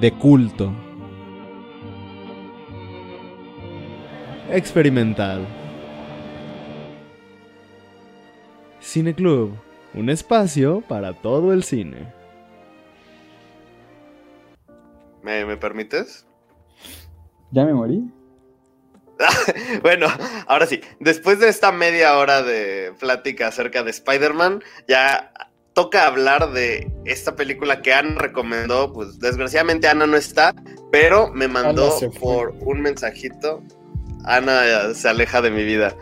De culto. Experimental. Cine Club, un espacio para todo el cine. ¿Me, me permites? ¿Ya me morí? bueno, ahora sí, después de esta media hora de plática acerca de Spider-Man, ya toca hablar de esta película que Ana recomendó. Pues desgraciadamente Ana no está, pero me mandó por un mensajito. Ana se aleja de mi vida.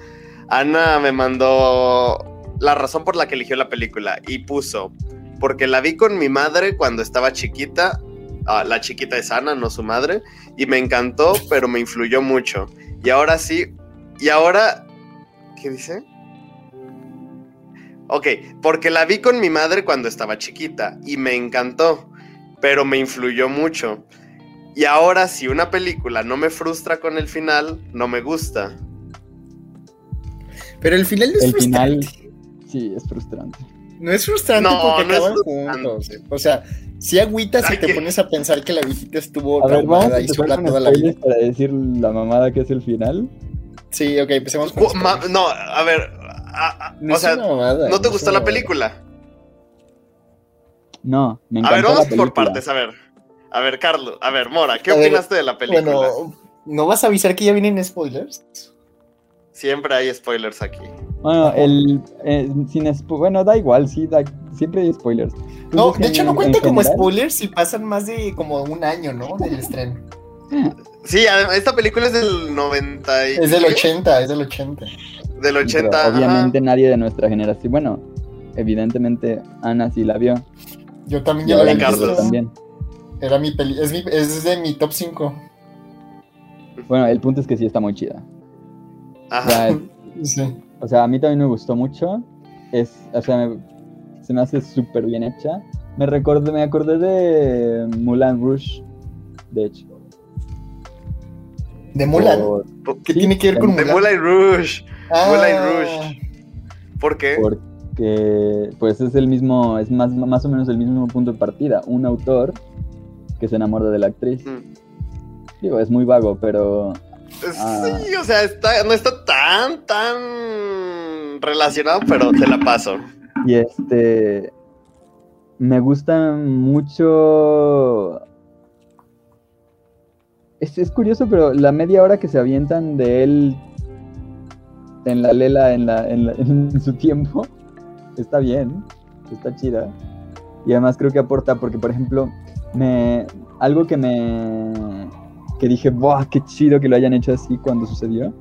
Ana me mandó la razón por la que eligió la película y puso, porque la vi con mi madre cuando estaba chiquita. Ah, la chiquita es Ana, no su madre, y me encantó, pero me influyó mucho. Y ahora sí, y ahora, ¿qué dice? Ok, porque la vi con mi madre cuando estaba chiquita y me encantó, pero me influyó mucho. Y ahora si una película no me frustra con el final, no me gusta. Pero el final es El frustrante. final, sí, es frustrante. No es frustrante No, porque no es acaban juntos. O sea, si agüitas Ay, y te que- pones a pensar que la viejita estuvo A ver, vamos a y sola toda la vida. para decir la mamada que es el final. Sí, ok, empecemos con ma- no, a ver, a- a- No o sea, mamada, ¿no te gustó la película? No, me A encantó ver, la vamos por partes, a ver. A ver, Carlos, a ver, Mora, ¿qué A ver, opinaste de la película? Bueno, ¿no vas a avisar que ya vienen spoilers? Siempre hay spoilers aquí. Bueno, el, eh, sin bueno, da igual, sí, da- siempre hay spoilers. No, Entonces, de hecho no en cuenta como general, spoilers si pasan más de como un año, ¿no? Del estreno. Sí, además, esta película es del 90 y... Es del 80, es del 80. Del pero 80, ajá. Obviamente nadie de nuestra generación, bueno, evidentemente Ana sí la vio. Yo también ya la había Carlos también. Era mi peli, es, mi, es de mi top 5. Bueno, el punto es que sí está muy chida. O Ajá. sea, Sí. o sea, a mí también me gustó mucho. Es, o sea, me- se me hace súper bien hecha. Me recordé, me acordé de Mulan Rouge, de hecho. De Mulan. Por- ¿Qué sí, tiene que ver con de De Mulan? Moulin Rouge. Ah, Moulin Rouge. ¿Por qué? porque pues es el mismo, es más, más o menos el mismo punto de partida. Un autor que se enamora de la actriz. Mm. Digo, es muy vago, pero Ah. Sí, o sea, está, no está tan, tan relacionado, pero te la paso. Y este. Me gusta mucho. Es, es curioso, pero la media hora que se avientan de él en la lela en, la, en, la- en su tiempo está bien, está chida. Y además creo que aporta, porque por ejemplo, me, algo que me. que dije, ¡buah! ¡Qué chido que lo hayan hecho así cuando sucedió!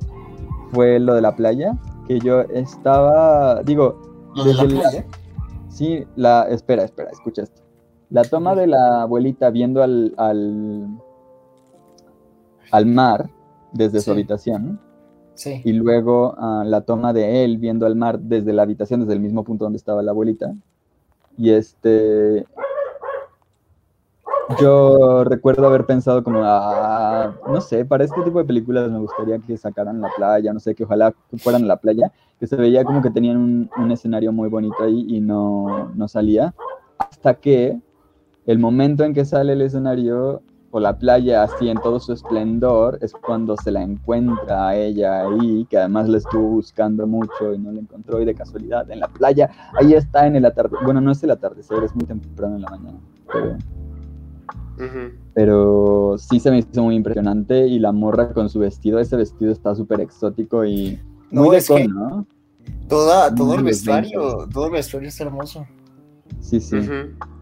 Fue lo de la playa. Que yo estaba. Digo, ¿Lo de la desde el- playa? Sí, la. Espera, espera, escucha esto. La toma de la abuelita viendo al. al, al mar desde Sí. su habitación. Sí. Y luego ah, la toma de él viendo al mar desde la habitación, desde el mismo punto donde estaba la abuelita. Y este. Yo recuerdo haber pensado como, ah, no sé, para este tipo de películas me gustaría que sacaran la playa, no sé, que ojalá fueran a la playa, que se veía como que tenían un, un escenario muy bonito ahí y no, no salía. Hasta que el momento en que sale el escenario o la playa así en todo su esplendor es cuando se la encuentra a ella ahí, que además la estuvo buscando mucho y no la encontró y de casualidad en la playa, ahí está en el atardecer, bueno, no es el atardecer, es muy temprano en la mañana, pero, pero sí se me hizo muy impresionante y la morra con su vestido, ese vestido está súper exótico y No, muy de es que- con, ¿no? Toda, todo Muy el vestuario, todo el vestuario es hermoso. Sí, sí.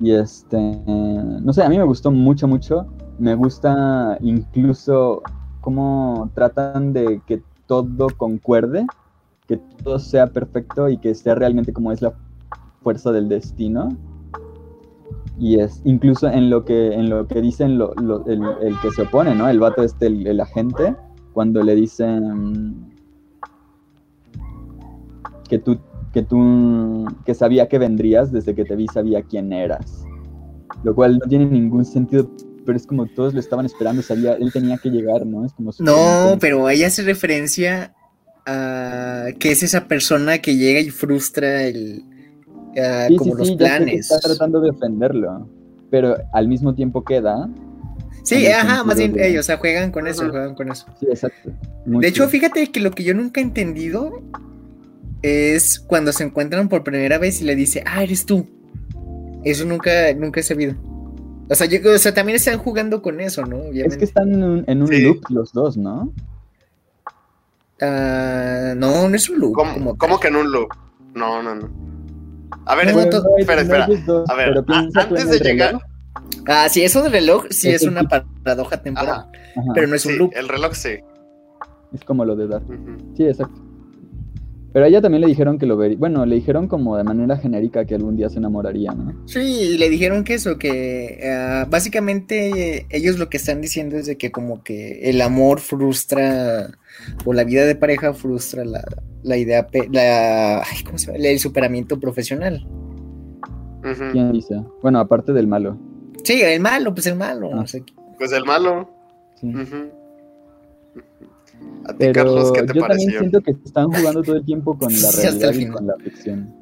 Y este, no sé, a mí me gustó mucho, mucho. Me gusta incluso cómo tratan de que todo concuerde, que todo sea perfecto y que sea realmente como es la fuerza del destino. Y es incluso en lo que, en lo que dicen lo- el, el que se opone, ¿no? El vato este, el, el agente, cuando le dicen que tú, que tú, que sabía que vendrías desde que te vi, sabía quién eras. Lo cual no tiene ningún sentido, pero es como todos lo estaban esperando, sabía, él tenía que llegar, ¿no? Es como No, pero ella hace referencia a que es esa persona que llega y frustra el Sí, como sí, los sí, planes. está tratando de ofenderlo, pero al mismo tiempo queda. Sí, ajá, más bien de- ellos, o sea, juegan con eso, Ajá. juegan con eso. Sí, exacto. Muy De hecho, fíjate que lo que yo nunca he entendido es cuando se encuentran por primera vez y le dice, ah, eres tú. Eso nunca, nunca he sabido. O sea, yo, o sea, también están jugando con eso, ¿no? Es Obviamente. que están en un, en un Sí. loop los dos, ¿no? Ah, no, no es un loop. ¿Cómo, como cómo que en un loop? No, no, no. A ver, No, es- espera, no espera. A ver, antes de llegar. reloj. Ah, sí, eso del reloj sí Es es una paradoja temporal. Ajá. Ajá, Pero no es un sí, loop. el reloj sí. Es como lo de Dark. Ujú. Sí, exacto. Pero a ella también le dijeron que lo vería. Bueno, le dijeron como de manera genérica que algún día se enamoraría, ¿no? Sí, y le dijeron que eso, que ah, básicamente eh, ellos lo que están diciendo es de que como que el amor frustra, o la vida de pareja frustra la, la idea, pe- la, ay, ¿cómo se llama? El superamiento profesional. ¿Quién dice? Bueno, aparte del malo. Sí, el malo, pues el malo. Ah. o sea, Pues el malo. Sí. Ujú. A ti, Pero Carlos, ¿qué yo te también pareció? siento que están jugando todo el tiempo con la realidad y con la ficción.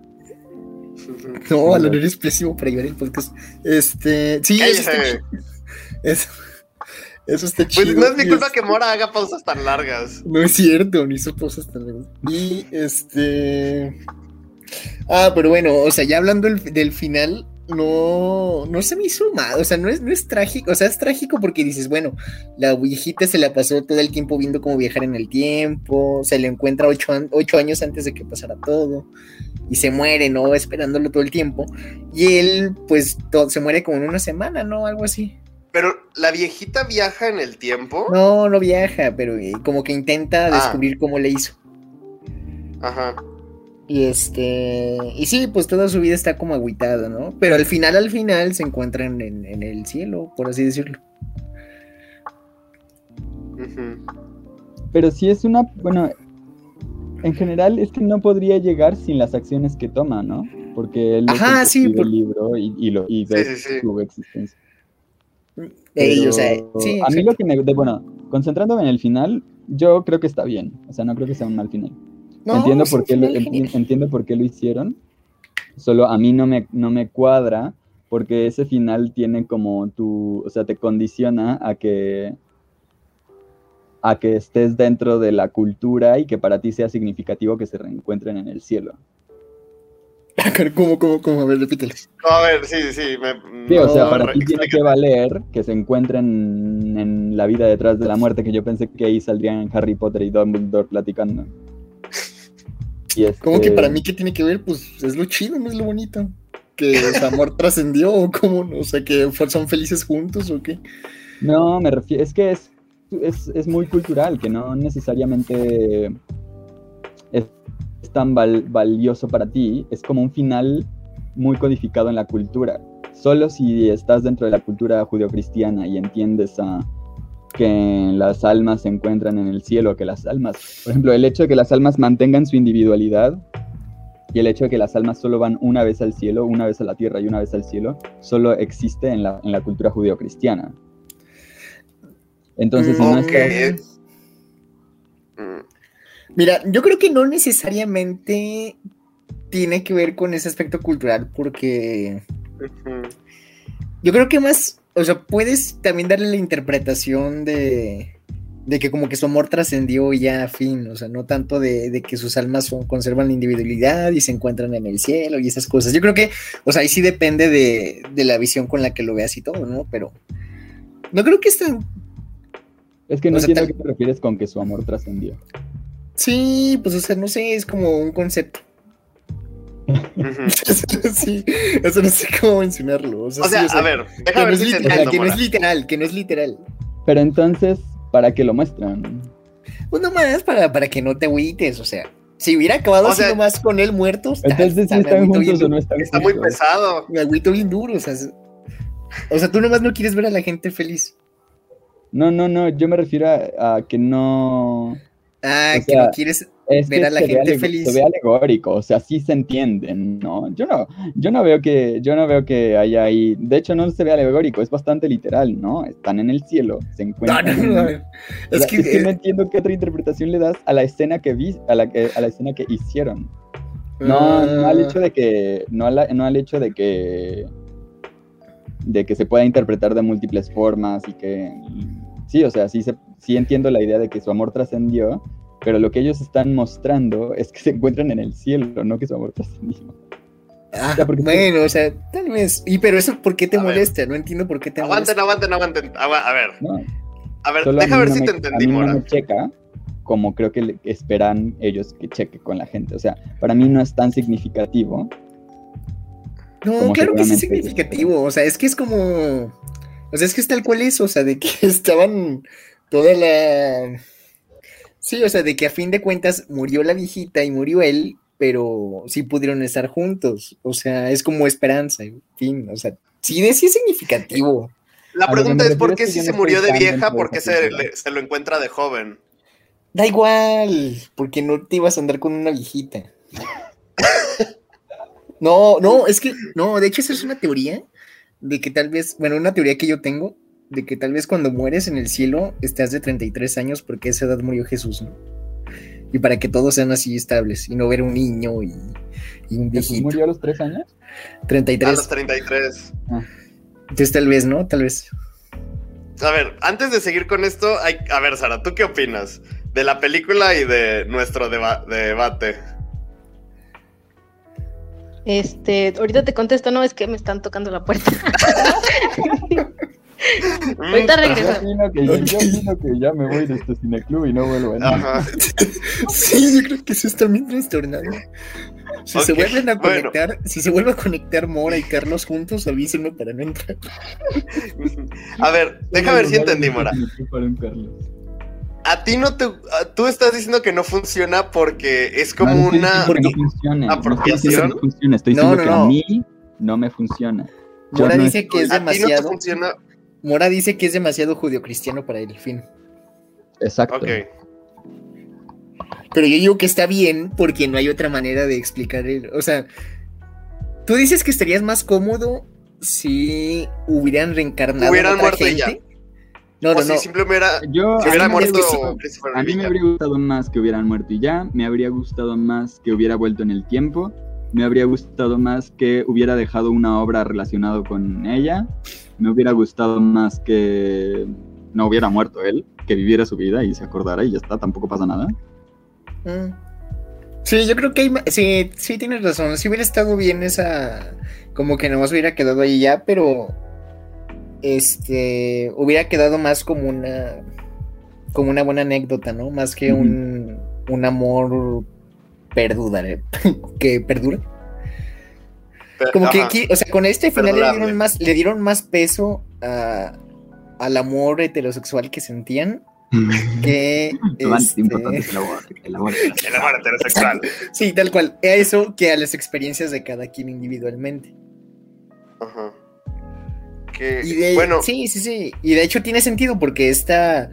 No. Alonso eres pésimo para llevar el podcast. Este, sí, eso está, eso, eso está chido. Pues no es mi culpa es- que Mora haga pausas tan largas. No es cierto, ni hizo cosas tan largas. Y este. Ah, pero bueno, o sea, ya hablando del, del final, no, no se me hizo mal. O sea, no es, no es trágico. O sea, es trágico porque dices, bueno, la viejita se la pasó todo el tiempo viendo cómo viajar en el tiempo. Se le encuentra ocho, an- ocho años antes de que pasara todo. Y se muere, ¿no? Esperándolo todo el tiempo. Y él, pues, to- se muere como en una semana, ¿no? Algo así. Pero la viejita viaja en el tiempo. No, no viaja, pero eh, como que intenta Ah. descubrir cómo le hizo. Ajá. Y este. Y sí, pues toda su vida está como agüitada, ¿no? Pero al final, al final, se encuentran en, en el cielo, por así decirlo. Pero si es una. Bueno, en general es que no podría llegar sin las acciones que toma, ¿no? Porque él es el Ajá, sí, escribe por- el libro y, y lo, y Sí, ve sí, sí. su existencia. Ey, o sea, Pero sí, a mí lo que me. de- bueno, concentrándome en el final, yo creo que está bien. O sea, no creo que sea un mal final. No, entiendo, por qué lo, entiendo por qué lo hicieron. Solo a mí no me, no me cuadra porque ese final tiene como tu, o sea, te condiciona a que a que estés dentro de la cultura y que para ti sea significativo que se reencuentren en el cielo. ¿Cómo, cómo, cómo? A ver, repítelo. No, a ver, sí, sí. Me, Sí, o sea, no, para re- ti tiene que valer que se encuentren en la vida detrás de la muerte, que yo pensé que ahí saldrían Harry Potter y Dumbledore platicando. Y ¿Cómo que este- para mí qué tiene que ver? Pues es lo chido, no es lo bonito. Que su amor trascendió o cómo, o sea, que son felices juntos o qué. No, me refiero, es que es, es, es muy cultural, que no necesariamente es, es tan val- valioso para ti, es como un final muy codificado en la cultura. Solo si estás dentro de la cultura judeocristiana y entiendes a que las almas se encuentran en el cielo, que las almas, por ejemplo, el hecho de que las almas mantengan su individualidad y el hecho de que las almas solo van una vez al cielo, una vez a la tierra y una vez al cielo, solo existe en la, en la cultura judeocristiana. Entonces, estás... Mm, Mira, yo creo que no necesariamente tiene que ver con ese aspecto cultural, porque yo creo que más, o sea, puedes también darle la interpretación de, de que como que su amor trascendió ya a fin, o sea, no tanto de, de que sus almas son- conservan la individualidad y se encuentran en el cielo y esas cosas. Yo creo que, o sea, ahí sí depende de, de la visión con la que lo veas y todo, ¿no? Pero no creo que es tan... Es que no O sea, entiendo a qué te refieres con que su amor trascendió. Sí, pues, o sea, no sé, es como un concepto. Sí, eso no sé cómo mencionarlo. O sea, O sea, sí, a ver, que déjame no, ver es literal, entiendo, que no es literal, que no es literal. Pero entonces, ¿para qué lo muestran? Pues nomás para, para que no te agüites, o sea, si hubiera acabado O así nomás con él muerto, está- Entonces, está- están juntos bien o no están Está muy pesado. Me agüito bien duro, o sea, es- O sea, tú nomás no quieres ver a la gente feliz. No, no, no, yo me refiero a, a que no... Ah, O que sea, no quieres Es ver que a la gente feliz. Se ve alegórico, o sea, sí se entienden, ¿no? Yo no, yo no veo que, yo no veo que haya ahí, de hecho no se ve alegórico, es bastante literal, ¿no? Están en el cielo, se No, encuentran. no, en- no. O Es que, es que no eh, entiendo qué otra interpretación le das a la escena que vi, a la, que, a la escena que hicieron. No, no al hecho de que, no, al- no al hecho de que, de que se pueda interpretar de múltiples formas y que, sí, o sea, sí, se, sí entiendo la idea de que su amor trascendió, pero lo que ellos están mostrando es que se encuentran en el cielo, no que su amor trascendió. ah, sea, porque- bueno, o sea, tal vez. Y pero eso, ¿por qué te A ver. molesta? No entiendo por qué te Aguanten, molesta. aguanten, aguanten. Agua- A ver, ¿no? a ver, Solo deja ver no si me- te a entendí, no Mora. me checa como creo que esperan ellos que cheque con la gente. O sea, para mí no es tan significativo. No, claro que sí es significativo. O sea, es que es como. O sea, es que es tal cual es. O sea, de que estaban toda la. Sí, o sea, de que a fin de cuentas murió la viejita y murió él, pero sí pudieron estar juntos. O sea, es como esperanza, en fin. O sea, sí, de- sí es significativo. La pregunta es: ¿por qué si se no murió de vieja, por qué le- se lo encuentra de joven? Da igual, porque no te ibas a andar con una viejita. No, no, es que, no, de hecho esa es una teoría de que tal vez, bueno, una teoría que yo tengo, de que tal vez cuando mueres en el cielo estás de 33 años porque a esa edad murió Jesús, ¿no? Y para que todos sean así estables y no ver un niño y, y un ¿Jesús viejito. murió a los tres años? A 33. los 33. Entonces tal vez, ¿no? Tal vez. A ver, antes de seguir con esto, hay... a ver, Sara, ¿tú qué opinas de la película y de nuestro deba- debate? Este, ahorita te contesto, no, es que me están tocando la puerta. ahorita Mm, Yo regreso. opino que, yo opino que ya me voy de este cineclub y no vuelvo a entrar. Ajá. Sí, yo creo que eso está bien trastornado. Si se vuelven a bueno. conectar, si se vuelve a conectar Mora y Carlos juntos, avísenme para no entrar. A ver, deja ver si entendí, Mora. A ti no te. a- Tú estás diciendo que no funciona porque es como No, una. diciendo que no funcione. No estoy diciendo que apropiación. no funcione, estoy No, diciendo no, que no. a mí no me funciona. Mora no dice que es A ti no te demasiado. funciona. Mora dice que es demasiado judio-cristiano para él, fin. Exacto. Ok. Pero yo digo que está bien porque no hay otra manera de explicar el. O sea, tú dices que estarías más cómodo si hubieran reencarnado. en Hubieran otra muerto y gente. No, o no, si no. simplemente hubiera, Yo, si hubiera muerto A mí me habría gustado más que hubieran muerto y ya, me habría gustado más que hubiera vuelto en el tiempo, me habría gustado más que hubiera dejado una obra relacionada con ella, me hubiera gustado más que no hubiera muerto él, que viviera su vida y se acordara y ya está, tampoco pasa nada. Mm. Sí, yo creo que hay sí, sí tienes razón. Si hubiera estado bien esa, como que nomás hubiera quedado ahí ya, pero este hubiera quedado más como una, como una buena anécdota, ¿no? Más que un, un amor perdura, que perdura. Como que ajá. aquí, o sea, con este final le dieron más, le dieron más peso a- al amor heterosexual que sentían que Más este, importante que el amor, el amor. El amor heterosexual. Sí, tal cual. A eso que a las experiencias de cada quien individualmente. Ajá. Que, Y de, bueno, sí, sí, sí. Y de hecho tiene sentido porque esta,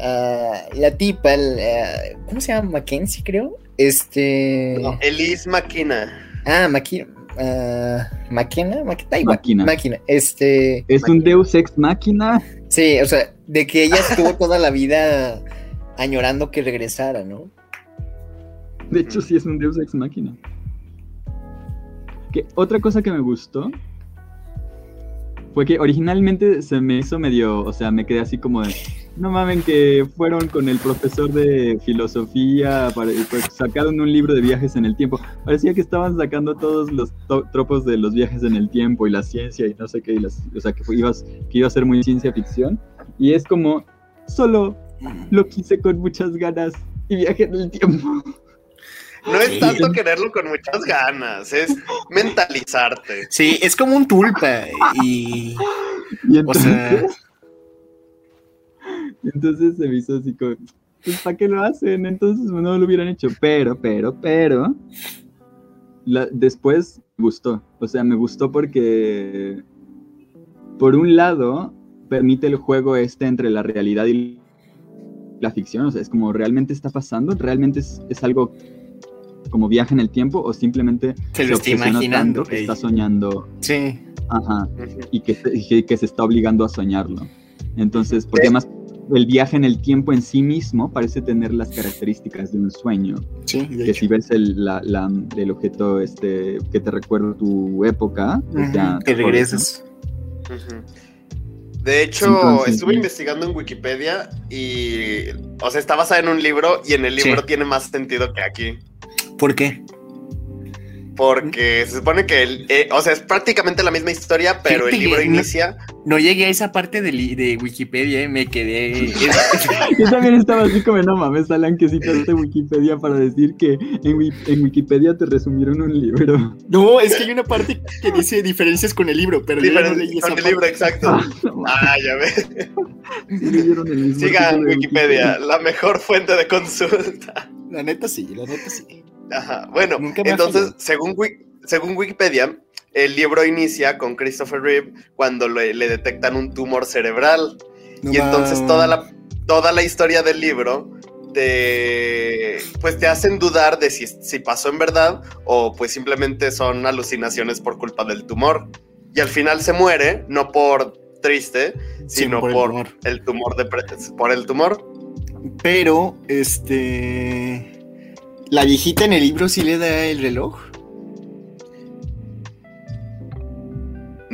ah, la tipa, el, ah, ¿cómo se llama? Mackenzie, creo. Este... no, Elise Maquina. Ah, Maqui, ah, Maquina, Da igual, Máquina. Máquina. Este... Es un Deus Ex Máquina. Sí, o sea, de que ella estuvo toda la vida añorando que regresara, ¿no? De hecho, sí es un Deus Ex Máquina. Que otra cosa que me gustó fue que originalmente se me hizo medio, o sea, me quedé así como de, no mamen que fueron con el profesor de filosofía, para, y pues sacaron un libro de viajes en el tiempo. Parecía que estaban sacando todos los to- tropos de los viajes en el tiempo y la ciencia y no sé qué, y las- o sea, que, fue- ibas- que iba a ser muy ciencia ficción. Y es como, solo lo quise con muchas ganas y viajé en el tiempo. No es tanto quererlo con muchas ganas, es mentalizarte. Sí, es como un tulpa y... Y O entonces, sea, entonces se me hizo así como, pues ¿para qué lo hacen? Entonces no lo hubieran hecho. Pero, pero, pero, la- después me gustó. O sea, me gustó porque por un lado, permite el juego este entre la realidad y la ficción, o sea, es como realmente está pasando, realmente es, es algo como viaje en el tiempo o simplemente Se lo está obsesiona imaginando, tanto que está soñando, Sí. ajá, y que, se- y que, que se está obligando a soñarlo. Entonces, porque además el viaje en el tiempo en sí mismo parece tener las características de un sueño, Sí, de que hecho. si ves el, la- la- el objeto este que te recuerda tu época, ya Ujú, Te regresas. De hecho, Entonces, estuve sí. investigando en Wikipedia y, o sea, está basada en un libro y en el libro Sí. tiene más sentido que aquí. ¿Por qué? Porque se supone que, el, eh, o sea, es prácticamente la misma historia, pero el libro inicia. No llegué a esa parte de, Wikipedia, eh, me quedé. Yo también estaba así como, no mames, Alan, que citaste Wikipedia para decir que en, Wi- en Wikipedia te resumieron un libro. no, es que hay una parte que dice diferencias con el libro, pero yo ya no diferente leí esa con el libro, exacto. Ah, no Ah, ya ves. sí leyeron el mismo Sigan Wikipedia, la mejor fuente de consulta. La neta sí, la neta sí. Ajá. Bueno, entonces, según, según Wikipedia, el libro inicia con Christopher Reeve cuando le, le detectan un tumor cerebral. No y entonces toda la, toda la historia del libro te, pues te hacen dudar de si, si pasó en verdad o pues simplemente son alucinaciones por culpa del tumor. Y al final se muere, no por triste, sino por por, el tumor. el tumor de pre- por el tumor. Pero, este. La viejita en el libro sí le da el reloj.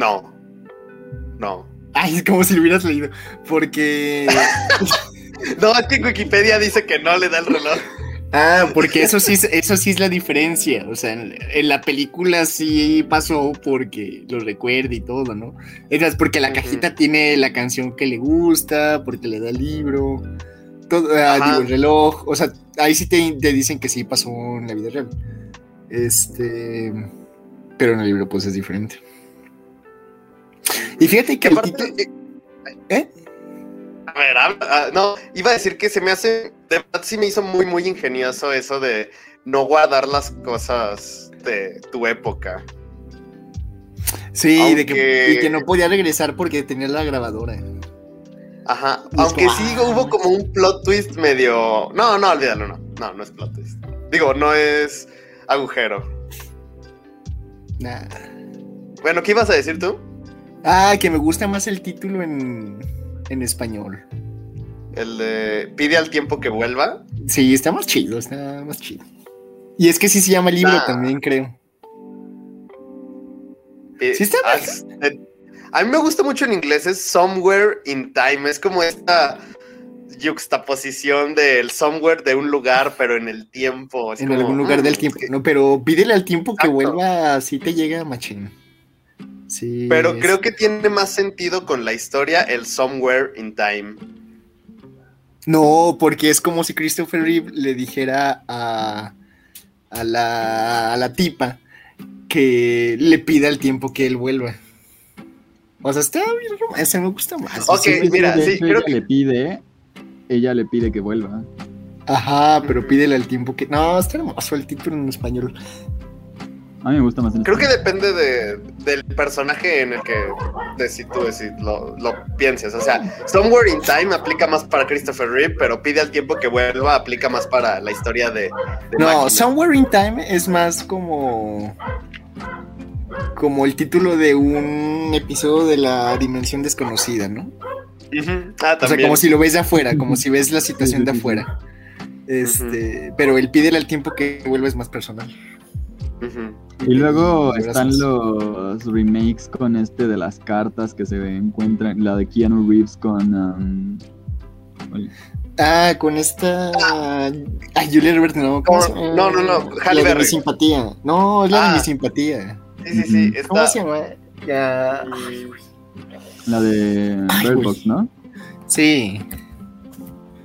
No. No. Ay, es como si lo hubieras leído. Porque. No, es que en Wikipedia dice que no le da el reloj. Ah, porque eso sí, es- eso sí es la diferencia. O sea, en, en la película sí pasó porque lo recuerda y todo, ¿no? Es porque la cajita tiene la canción que le gusta, porque le da el libro, todo, ah, digo, el reloj. O sea, ahí sí te, te dicen que sí pasó en la vida real. Este. Pero en el libro, pues es diferente. Y fíjate que aparte, eh, ¿Eh? A ver, habla- ah, no, iba a decir que se me hace, de verdad sí me hizo muy, muy ingenioso eso de no guardar las cosas de tu época. Sí, de que, y que no podía regresar porque tenía la grabadora. Ajá, aunque sí "Ah". hubo como un plot twist medio... No, no, olvídalo, no. No, no es plot twist. Digo, no es agujero. Nah. Bueno, ¿qué ibas a decir tú? Ah, que me gusta más el título en, en español. El de pide al tiempo que vuelva. Sí, está más chido, está más chido. Y es que sí se llama libro también, creo. Eh, Sí está ah, es- eh, A mí me gusta mucho en inglés, es Somewhere in Time. Es como esta juxtaposición del somewhere de un lugar, pero en el tiempo. Es en como, algún lugar mm, del tiempo. No, pero pídele al tiempo que vuelva, así te llega machín. Sí. Pero es- creo que tiene más sentido con la historia el Somewhere in Time. No, porque es como si Christopher Reeve le dijera a, a, la, a la tipa que le pida el tiempo que él vuelva. O sea, está bien ese me gusta más. Ok, Sí, mira, sí, hecho, creo ella que- le pide, ella le pide que vuelva. Ajá, pero pídele al tiempo que. No, está hermoso el título en español. A mí me gusta más en Creo que depende de, del personaje en el que de si tú de si lo, lo pienses. O sea, Somewhere in Time aplica más para Christopher Reeve, pero pide al tiempo que vuelva aplica más para la historia de. de No, Máquina. Somewhere in Time es más como. Como el título de un episodio de la dimensión desconocida, ¿no? Ah, O sea, como si lo ves de afuera, como si ves la situación de afuera. Este, pero el pídele al tiempo que vuelva es más personal. Ujú. Y luego Gracias. están los remakes con este de las cartas que se encuentran, la de Keanu Reeves con... um, Ah, con esta. Ay, Julia Roberts, no. ¿cómo No, se llama? no, no, no, La Halle de mi Berry. simpatía. No, es la de Ah. mi simpatía. Sí, sí, sí. ¿Cómo Está... se llama? Ya. la de Bird. Box, ¿no? Sí.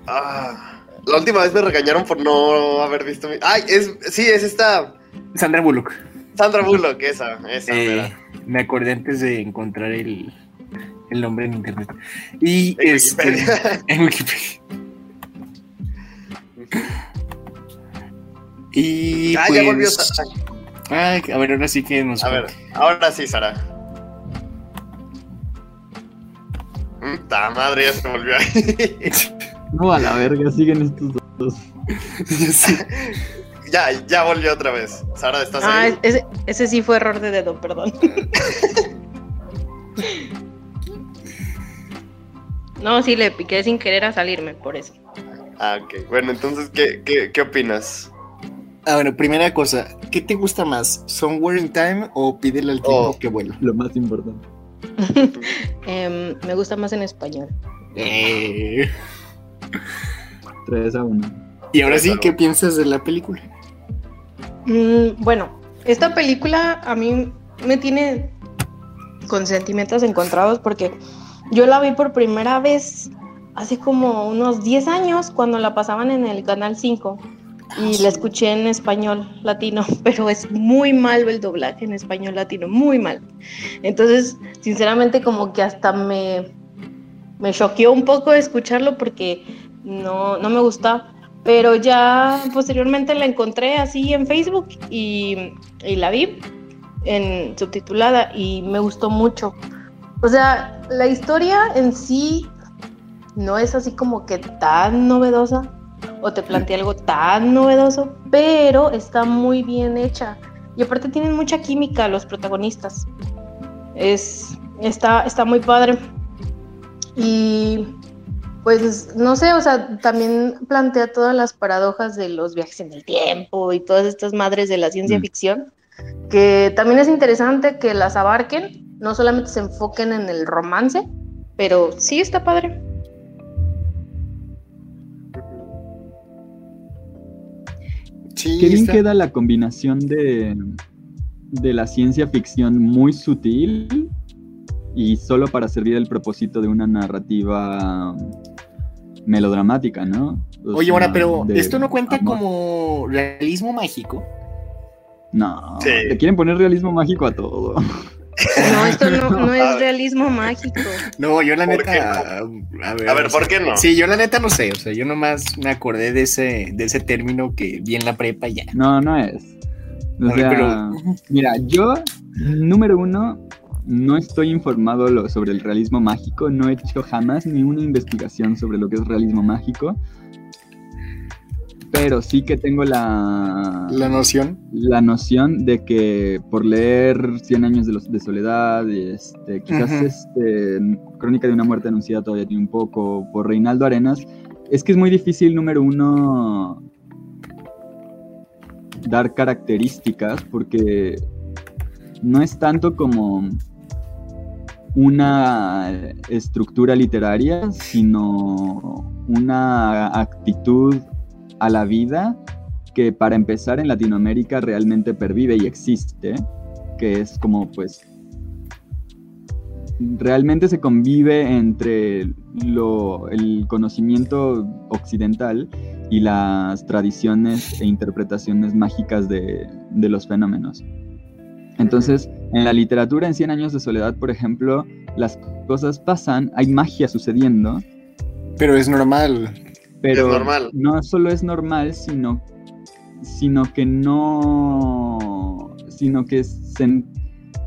Ah, la última vez me regañaron por no haber visto mi. Ay, es, sí, es esta. Sandra Bullock. Sandra Bullock, esa, esa. Eh, me acordé antes de encontrar el, el nombre en internet. Y En este. Wikipedia. En Wikipedia. Y. Ah, pues, ya volvió. Sa- Ay, a ver, ahora sí que nos. A ver, ahora sí, Sara. Ta madre, ya se volvió ahí. No, a la verga, siguen estos dos. Sí. ya, ya volvió otra vez. Sara, ¿estás Ah, ahí? ese, ese sí fue error de dedo, perdón. No, sí, le piqué sin querer a salirme, por eso. Ah, ok. Bueno, entonces, ¿qué, qué, qué opinas? Ah, bueno, primera cosa, ¿qué te gusta más? ¿Somewhere in Time o Pídele al tiempo Oh. que vuela? Lo más importante. Em, me gusta más en español. Eh, 3 a 1. Y ahora sí. ¿qué piensas de la película? Mm, bueno, esta película a mí me tiene con sentimientos encontrados porque yo la vi por primera vez hace como unos 10 años cuando la pasaban en el Canal 5 y la escuché en español latino, pero es muy malo el doblaje en español latino, muy mal. Entonces, sinceramente como que hasta me, me choqueó un poco escucharlo porque no, no me gusta. Pero ya posteriormente la encontré así en Facebook y, la vi en subtitulada y me gustó mucho. O sea, la historia en sí no es así como que tan novedosa o te plantea algo tan novedoso, pero está muy bien hecha. Y aparte tienen mucha química los protagonistas. Es, está, está muy padre. Y pues no sé, o sea, también plantea todas las paradojas de los viajes en el tiempo y todas estas madres de la ciencia Mm. ficción, que también es interesante que las abarquen, no solamente se enfoquen en el romance, pero sí está padre. Sí, Qué bien está- queda la combinación de, de la ciencia ficción muy sutil y solo para servir el propósito de una narrativa melodramática, ¿no? O Oye, sea, ahora, pero de esto no cuenta amor. como realismo mágico. No, Sí. le quieren poner realismo mágico a todo. No, esto no, es realismo mágico. No, yo la ¿Por neta. A ver, A ver, ¿por qué no? Sí, yo la neta no sé. O sea, yo nomás me acordé de ese, de ese término que vi en la prepa y ya. No, no es. O A ver, sea, pero- mira, yo, número uno, no estoy informado lo- sobre el realismo mágico, no he hecho jamás ni una investigación sobre lo que es realismo mágico, pero sí que tengo la, La noción. la noción de que por leer Cien años de, los, de soledad, y este, quizás este, Crónica de una muerte anunciada todavía tiene un poco, por Reinaldo Arenas, es que es muy difícil, número uno, dar características porque no es tanto como una estructura literaria, sino una actitud a la vida que para empezar en Latinoamérica realmente pervive y existe, que es como pues realmente se convive entre lo, el conocimiento occidental y las tradiciones e interpretaciones mágicas de, de los fenómenos. Entonces, en la literatura en 100 años de soledad, por ejemplo, las cosas pasan, hay magia sucediendo, Pero es normal. pero Es normal. no solo es normal, sino, sino que no, sino que se, en-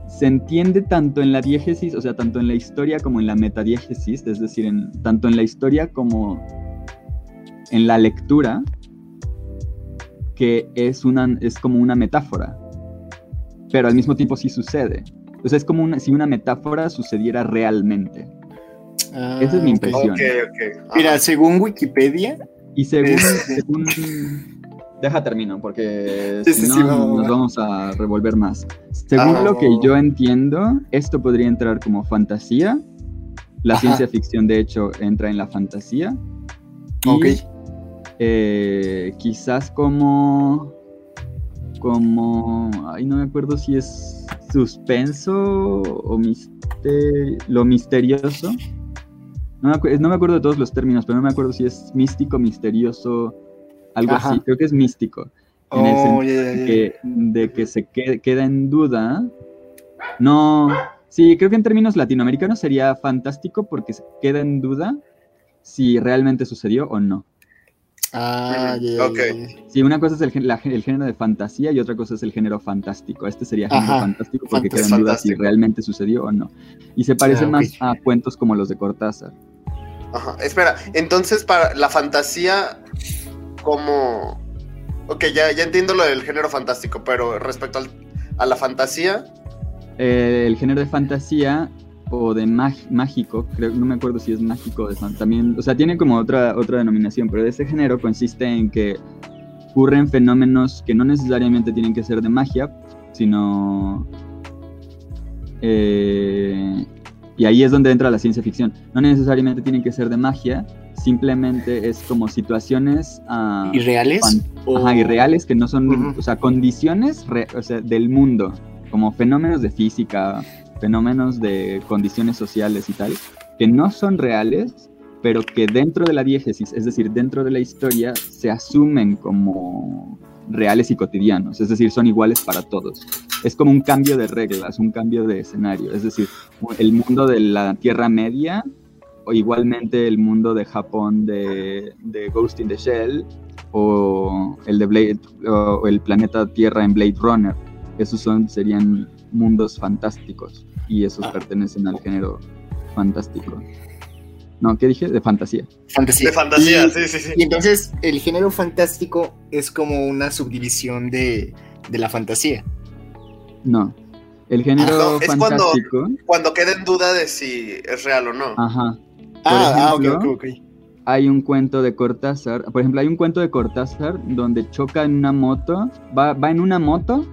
se entiende tanto en la diégesis, o sea, tanto en la historia como en la metadiégesis, es decir, en, tanto en la historia como en la lectura, que es, una, es como una metáfora, pero al mismo tiempo sí sucede. O sea, es como una, si una metáfora sucediera realmente. Ah, Esa es mi impresión. Ok, ok. Ajá. Mira, según Wikipedia, Y según, Este. según- Deja termino, porque Sí, si sí, no sí, va, va, nos va. vamos a revolver más. Según Ah. lo que yo entiendo, esto podría entrar como fantasía. La Ajá. ciencia ficción, de hecho, entra en la fantasía. Y ok. eh, quizás como... Como... Ay, no me acuerdo si es suspenso o mister- lo misterioso. No me, acu- no me acuerdo de todos los términos, pero no me acuerdo si es místico, misterioso, algo Ajá. así. Creo que es místico. En el Oh, sentido de que, de que se que- queda en duda. No, sí, creo que en términos latinoamericanos sería fantástico porque se queda en duda si realmente sucedió o no. Ah. Sí, una cosa es el, la- el género de fantasía y otra cosa es el género fantástico. Este sería género Ajá, fantástico porque fantas- queda en duda si realmente sucedió o no. Y se parece Ah, más a cuentos como los de Cortázar. Ajá. Espera, entonces para la fantasía, ¿cómo? Ok, ya, ya entiendo lo del género fantástico, pero respecto al- a la fantasía, Eh, el género de fantasía o de mágico, creo, no me acuerdo si es mágico o de también, o sea, tiene como otra, otra denominación, pero ese género consiste en que ocurren fenómenos que no necesariamente tienen que ser de magia, sino... eh, y ahí es donde entra la ciencia ficción. No necesariamente tienen que ser de magia, simplemente es como situaciones... ah, ¿Irreales? O- Ajá, irreales que no son, o sea, condiciones re- o sea, del mundo, como fenómenos de física, fenómenos de condiciones sociales y tal, que no son reales, pero que dentro de la diégesis, es decir, dentro de la historia, se asumen como reales y cotidianos, es decir, son iguales para todos. Es como un cambio de reglas, un cambio de escenario, es decir, el mundo de la Tierra Media, o igualmente el mundo de Japón de, de Ghost in the Shell, o el de Blade, o el planeta Tierra en Blade Runner. Esos son, serían mundos fantásticos y esos Ah. pertenecen al género fantástico. No, ¿qué dije? De fantasía. Fantasía. de fantasía, Y- sí, sí, sí. Y entonces el género fantástico es como una subdivisión de, de la fantasía. No. El género Ah, no, es cuando- fantástico. Cuando queda en duda de si es real o no. Ajá. Ah, ah, ok, ok, ok. hay un cuento de Cortázar, por ejemplo, hay un cuento de Cortázar donde choca en una moto, va, va en una moto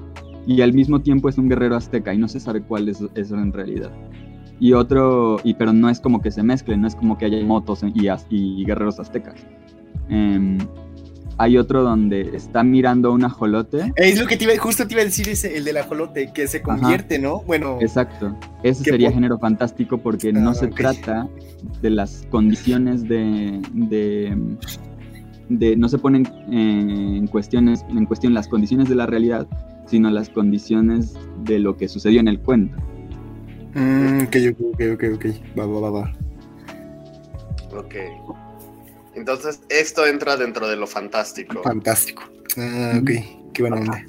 y al mismo tiempo es un guerrero azteca y no se sabe cuál es eso en realidad. Y otro, y, pero no es como que se mezclen, no es como que haya motos y, y guerreros aztecas. Em, hay otro donde está mirando un ajolote. Es lo que te iba, justo te iba a decir ese, el del ajolote, que se convierte, ¿no? Bueno, Exacto. Ese ¿Qué sería género fantástico porque Ah, no se trata de las condiciones de, de, de- no se ponen eh, en cuestiones en cuestión las condiciones de la realidad, sino las condiciones de lo que sucedió en el cuento. mm, ok, ok, ok, ok, ok. Va, va, va, va. Ok. Entonces, esto entra dentro de lo fantástico. Fantástico. Ah, ok, qué buena onda.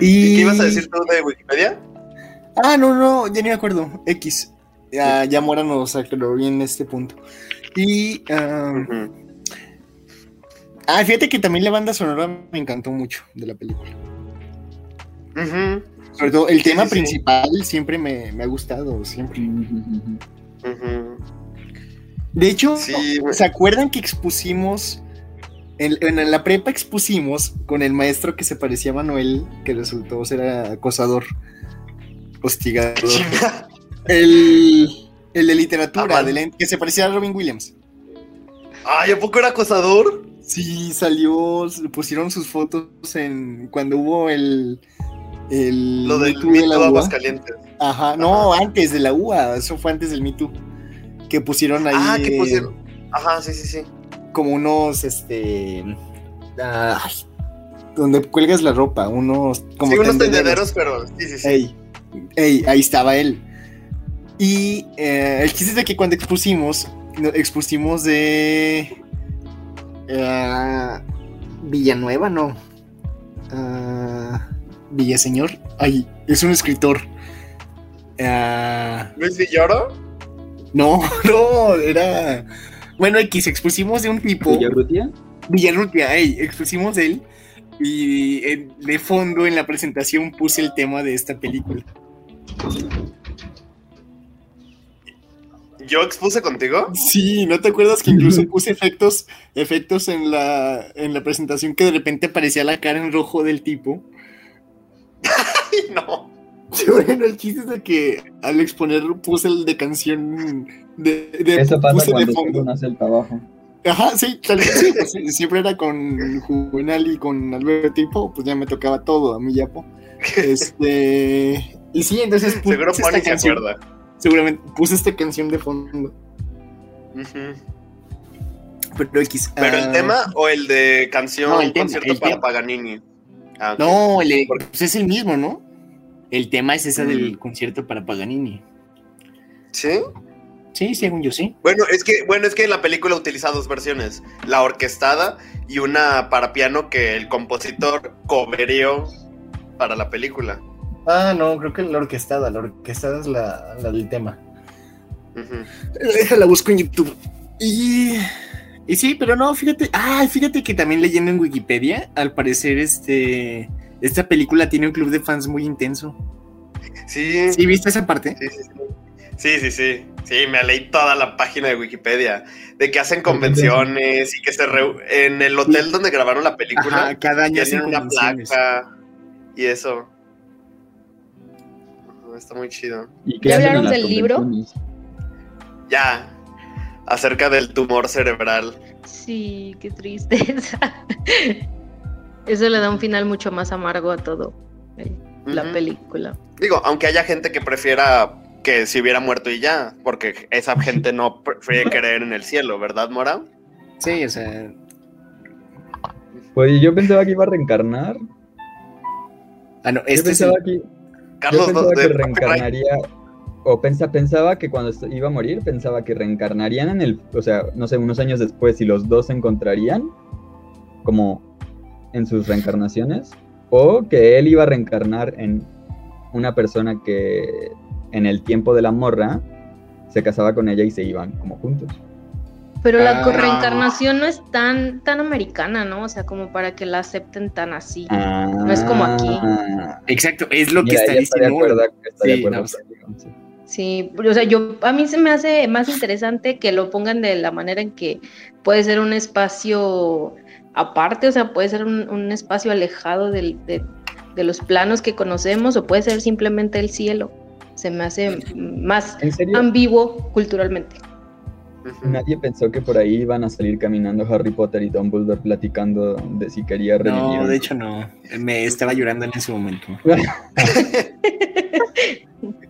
Y- ¿Y qué ibas a decir tú de Wikipedia? Ah, no, no, ya ni me acuerdo. X. Ya, ya Mora nos aclaró bien este punto. Y. ah, fíjate que también la banda sonora me encantó mucho de la película. Sobre todo el tema sí, sí. principal siempre me, me ha gustado, siempre. De hecho. ¿se acuerdan que expusimos, en, en la prepa expusimos con el maestro que se parecía a Manuel, que resultó ser acosador, hostigador? El, el de literatura, Ah, que se parecía a Robin Williams. Ay, ¿a poco era acosador? Sí, salió, pusieron sus fotos en cuando hubo el... el Lo del Me de la de UA. Aguascalientes. Ajá, no, antes de la UA, eso fue antes del Me Too. Que pusieron ahí Ah, que eh, pusieron. Ajá, sí, sí, sí. como unos, este... ay, donde cuelgas la ropa, unos... Como sí, unos tendederos. pero sí, sí, sí. Ey, ey, ahí estaba él. Y eh, el chiste es de que cuando expusimos, expusimos de eh, Villanueva, no. Ah, Villaseñor. Ay, es un escritor. Ah, ¿Luis Villoro? no, no, era. Bueno, X, expusimos de un tipo. ¿Villarrutia? Villarrutia, ey, expusimos de él. Y en- de fondo en la presentación puse el tema de esta película. ¿Yo expuse contigo? Sí, ¿no te acuerdas que incluso puse efectos, efectos en la, en la presentación que de repente aparecía la cara en rojo del tipo? No. Sí, bueno, el chiste es de que al exponer puse el de canción de, de- Eso pasa puse de cuando fondo. hace el trabajo. Ajá, sí, tal vez sí, pues, sí, siempre era con Juvenal y con Alberto Tipo, pues ya me tocaba todo a mí ya, po. Este, y sí, entonces puse Seguro esta Pony se canción, acuerda. seguramente puse esta canción de fondo, pero X. ¿Pero ah, el tema o el de canción, No, el tema, concierto el para tema. Paganini? Ah. No, el, pues es el mismo, ¿no? El tema es esa Mm. del concierto para Paganini. ¿Sí? Sí, según yo sí. Bueno, es que, bueno, es que la película utiliza dos versiones, la orquestada y una para piano que el compositor coverió para la película. Ah, no, creo que la orquestada. La orquestada es la, la del tema. Ujú. Déjala busco en YouTube. Y, y sí, pero no, fíjate. Ah, fíjate que también leyendo en Wikipedia, al parecer, este. Esta película tiene un club de fans muy intenso. Sí, ¿Sí viste esa parte? sí, sí, sí. Sí, sí, sí. Sí, me leí toda la página de Wikipedia de que hacen convenciones y que se reu- en el hotel donde grabaron la película Ajá, cada año hacen una placa y eso. Está muy chido. ¿Y qué ¿Ya hablaron del libro? Ya, acerca del tumor cerebral. Sí, qué tristeza. Eso le da un final mucho más amargo a todo eh, la película. Digo, aunque haya gente que prefiera que se hubiera muerto y ya, porque esa gente no prefiere creer en el cielo, ¿verdad, Mora? Sí, o sea. Pues yo pensaba que iba a reencarnar. Ah, no, Yo este es el- pensaba que, yo Carlos, pensaba de- que reencarnaría. O pensa, pensaba que cuando iba a morir, pensaba que reencarnarían en el. O sea, no sé, unos años después, y los dos se encontrarían. Como en sus reencarnaciones. O que él iba a reencarnar en una persona que en el tiempo de la morra se casaba con ella y se iban como juntos. Pero la Ah. reencarnación no es tan, tan americana, ¿no? O sea, como para que la acepten tan así. No es como aquí. Ah, Exacto, es lo que está ella está de diciendo. acuerdo, está de Sí, acuerdo no, contigo, sí. Sí, o sea, yo a mí se me hace más interesante que lo pongan de la manera en que puede ser un espacio aparte, o sea, puede ser un, un espacio alejado del- de, de los planos que conocemos o puede ser simplemente el cielo. Se me hace más ambiguo culturalmente. Nadie pensó que por ahí iban a salir caminando Harry Potter y Dumbledore platicando de si quería revivir. No, de hecho no. Me estaba llorando en ese momento.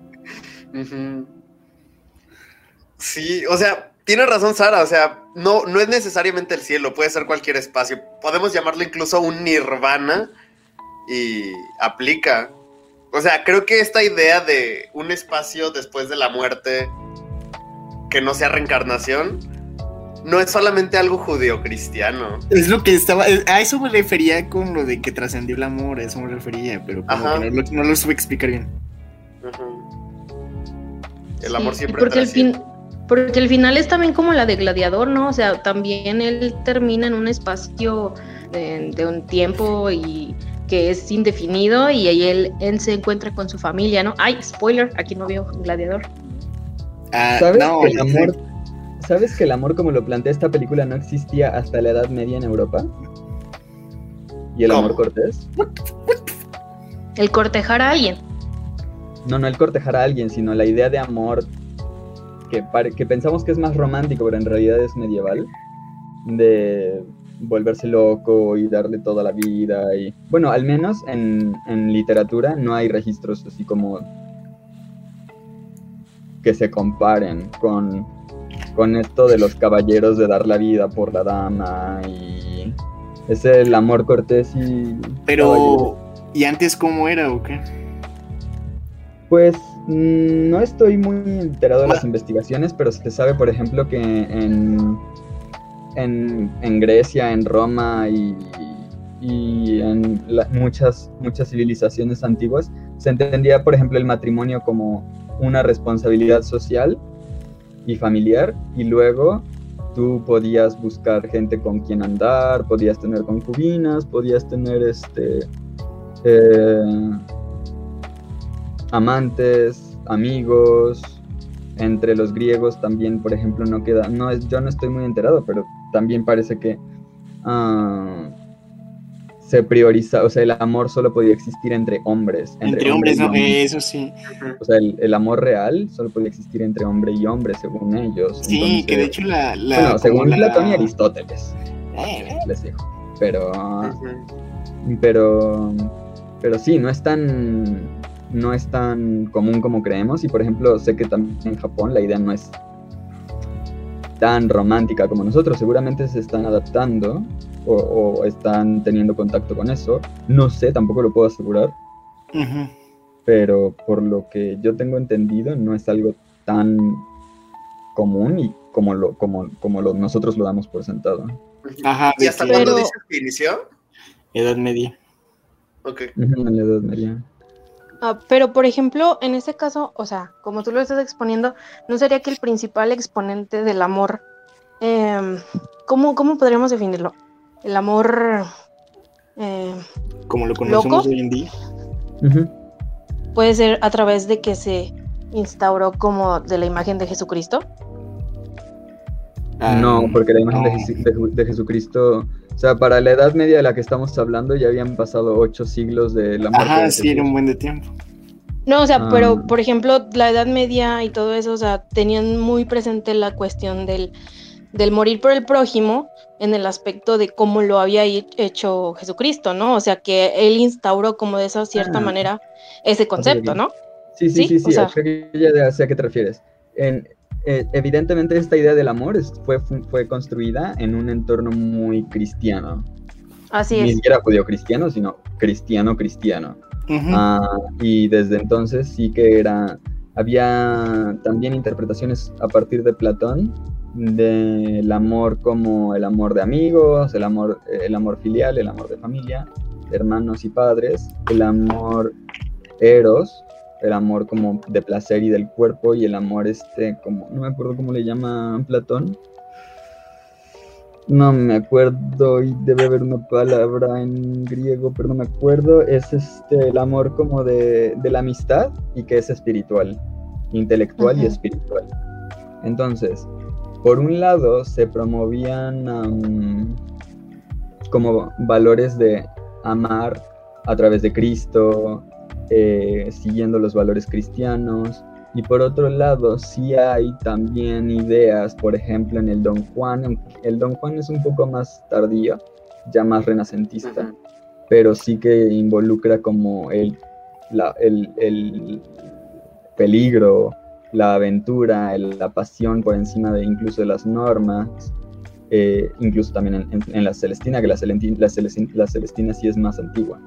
Sí, o sea, tiene razón Sara, o sea, no, no es necesariamente el cielo, puede ser cualquier espacio. Podemos llamarlo incluso un nirvana y aplica. O sea, creo que esta idea de un espacio después de la muerte que no sea reencarnación no es solamente algo judeocristiano. Es lo que estaba. A eso me refería con lo de que trascendió el amor, a eso me refería, pero como Ajá. que no, lo- no lo supe explicar bien. Ujú. El amor Sí, siempre porque el fin, porque el final es también como la de Gladiador, ¿no? O sea, también él termina en un espacio de, de un tiempo y que es indefinido y ahí él, él se encuentra con su familia, ¿no? Ay, spoiler, aquí no vio Gladiador. Ah, ¿Sabes no, que el amor, ¿Sabes que el amor como lo plantea esta película no existía hasta la Edad Media en Europa? ¿Y el ¿Cómo? amor cortés? El cortejar a alguien. No, no el cortejar a alguien, sino la idea de amor que, que pensamos que es más romántico, pero en realidad es medieval. De volverse loco y darle toda la vida. Y bueno, al menos en, en literatura no hay registros así como que se comparen con, con esto de los caballeros de dar la vida por la dama y es el amor cortés y caballero. Pero, ¿y antes cómo era o qué? Pues mm, no estoy muy enterado de las investigaciones, pero se sabe, por ejemplo, que en, en, en Grecia, en Roma y, y en la- muchas, muchas civilizaciones antiguas se entendía, por ejemplo, el matrimonio como una responsabilidad social y familiar y luego tú podías buscar gente con quien andar, podías tener concubinas, podías tener este... eh, amantes, amigos, entre los griegos también, por ejemplo, no queda, no es, yo no estoy muy enterado, pero también parece que ah, se prioriza, o sea, el amor solo podía existir entre hombres. Entre hombres, no, hombres. eso sí. O sea, el, el amor real solo podía existir entre hombre y hombre, según ellos. Sí, que de hecho la. la bueno, como según la- Platón y Aristóteles, Eh, les digo. Pero pero pero sí no es tan no es tan común como creemos y por ejemplo sé que también en Japón la idea no es tan romántica como nosotros seguramente se están adaptando o, o están teniendo contacto con eso no sé tampoco lo puedo asegurar pero por lo que yo tengo entendido no es algo tan común y como, lo, como, como lo, nosotros lo damos por sentado. Ajá, ¿Y hasta cuándo dices que inició? Edad media. Ok. En la Edad Media. Ah, pero, por ejemplo, en ese caso, o sea, como tú lo estás exponiendo, ¿no sería que el principal exponente del amor, em, ¿cómo, ¿cómo podríamos definirlo? El amor em, Como lo conocemos ¿Loco? hoy en día. Puede ser a través de que se instauró como de la imagen de Jesucristo. Ah, No, porque la imagen no. De Jesucristo, o sea, para la Edad Media de la que estamos hablando ya habían pasado ocho siglos de la muerte Ajá, de sí, era un buen de tiempo. No, o sea, Ah. pero por ejemplo, la Edad Media y todo eso, o sea, tenían muy presente la cuestión del, del morir por el prójimo en el aspecto de cómo lo había he- hecho Jesucristo, ¿no? O sea, que él instauró como de esa cierta Ah. manera ese concepto, ¿no? Sí, sí, ¿Sí? sí, O sea- a qué te refieres. En- eh, evidentemente esta idea del amor es- fue, fu- fue construida en un entorno muy cristiano. Así Ni es. siquiera judío-cristiano, sino cristiano-cristiano. Ujú. Ah, y desde entonces sí que era, había también interpretaciones a partir de Platón del amor como el amor de amigos, el amor, el amor filial, el amor de familia, hermanos y padres, el amor eros, el amor como de placer y del cuerpo y el amor este como, no me acuerdo cómo le llama Platón. No me acuerdo y debe haber una palabra en griego, pero no me acuerdo. Es este el amor como de, de la amistad y que es espiritual, intelectual y espiritual. Entonces, por un lado se promovían como valores de amar a través de Cristo, eh, siguiendo los valores cristianos. Y por otro lado, sí hay también ideas, por ejemplo, en el Don Juan. El Don Juan es un poco más tardío, ya más renacentista, pero sí que involucra como el, la- el, el peligro, la aventura, el- la pasión por encima de incluso de las normas. eh, incluso también en, en- en la Celestina, que la, Celenti- la, Celestin- la Celestina sí es más antigua.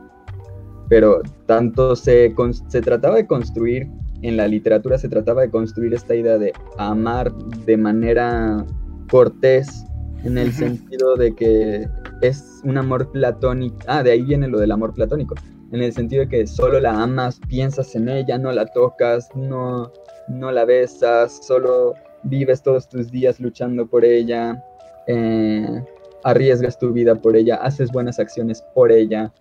Pero tanto se, se trataba de construir, en la literatura se trataba de construir esta idea de amar de manera cortés, en el sentido de que es un amor platónico. Ah, de ahí viene lo del amor platónico. En el sentido de que solo la amas, piensas en ella, no la tocas, no, no la besas, solo vives todos tus días luchando por ella, eh, arriesgas tu vida por ella, haces buenas acciones por ella.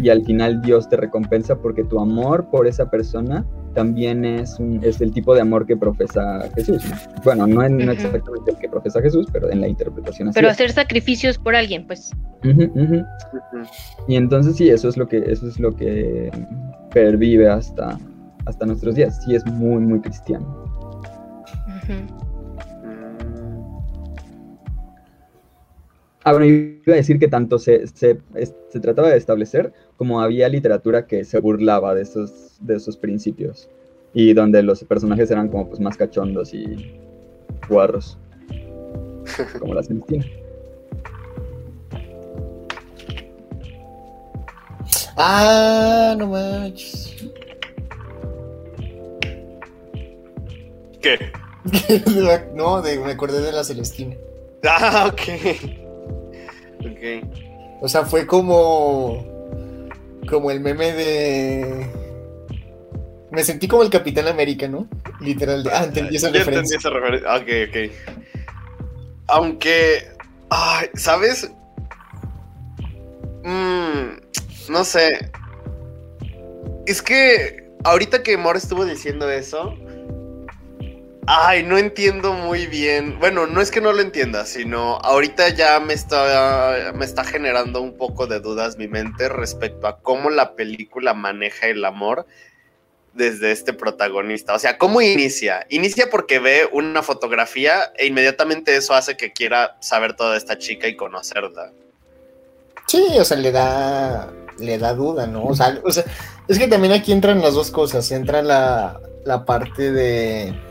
Y al final Dios te recompensa porque tu amor por esa persona también es, un- es el tipo de amor que profesa Jesús. ¿no? Bueno, no, es no exactamente el que profesa Jesús, pero en la interpretación así Pero es. hacer sacrificios por alguien, pues. Y entonces sí, eso es lo que, eso es lo que pervive hasta, hasta nuestros días. Sí es muy, muy cristiano. Ah, bueno, iba a decir que tanto se, se, se trataba de establecer como había literatura que se burlaba de esos, de esos principios. Y donde los personajes eran como pues más cachondos y guarros. Como la Celestina. Ah, no manches. ¿Qué? no, de- me acordé de la Celestina. Ah, ok. Ok. O sea, fue como. Como el meme de. Me sentí como el Capitán América, ¿no? Literal. De... Ah, entendí esa Ya entendí referencia. esa referencia. Ok, ok. Aunque. Ay, ¿sabes? Mm, no sé. Es que ahorita que Mor estuvo diciendo eso. Ay, no entiendo muy bien. Bueno, no es que no lo entienda, sino ahorita ya me está, me está generando un poco de dudas mi mente respecto a cómo la película maneja el amor desde este protagonista. O sea, ¿cómo inicia? Inicia porque ve una fotografía e inmediatamente eso hace que quiera saber toda esta chica y conocerla. Sí, o sea, le da. Le da duda, ¿no? O sea, o sea, es que también aquí entran las dos cosas. Entra la, la parte de.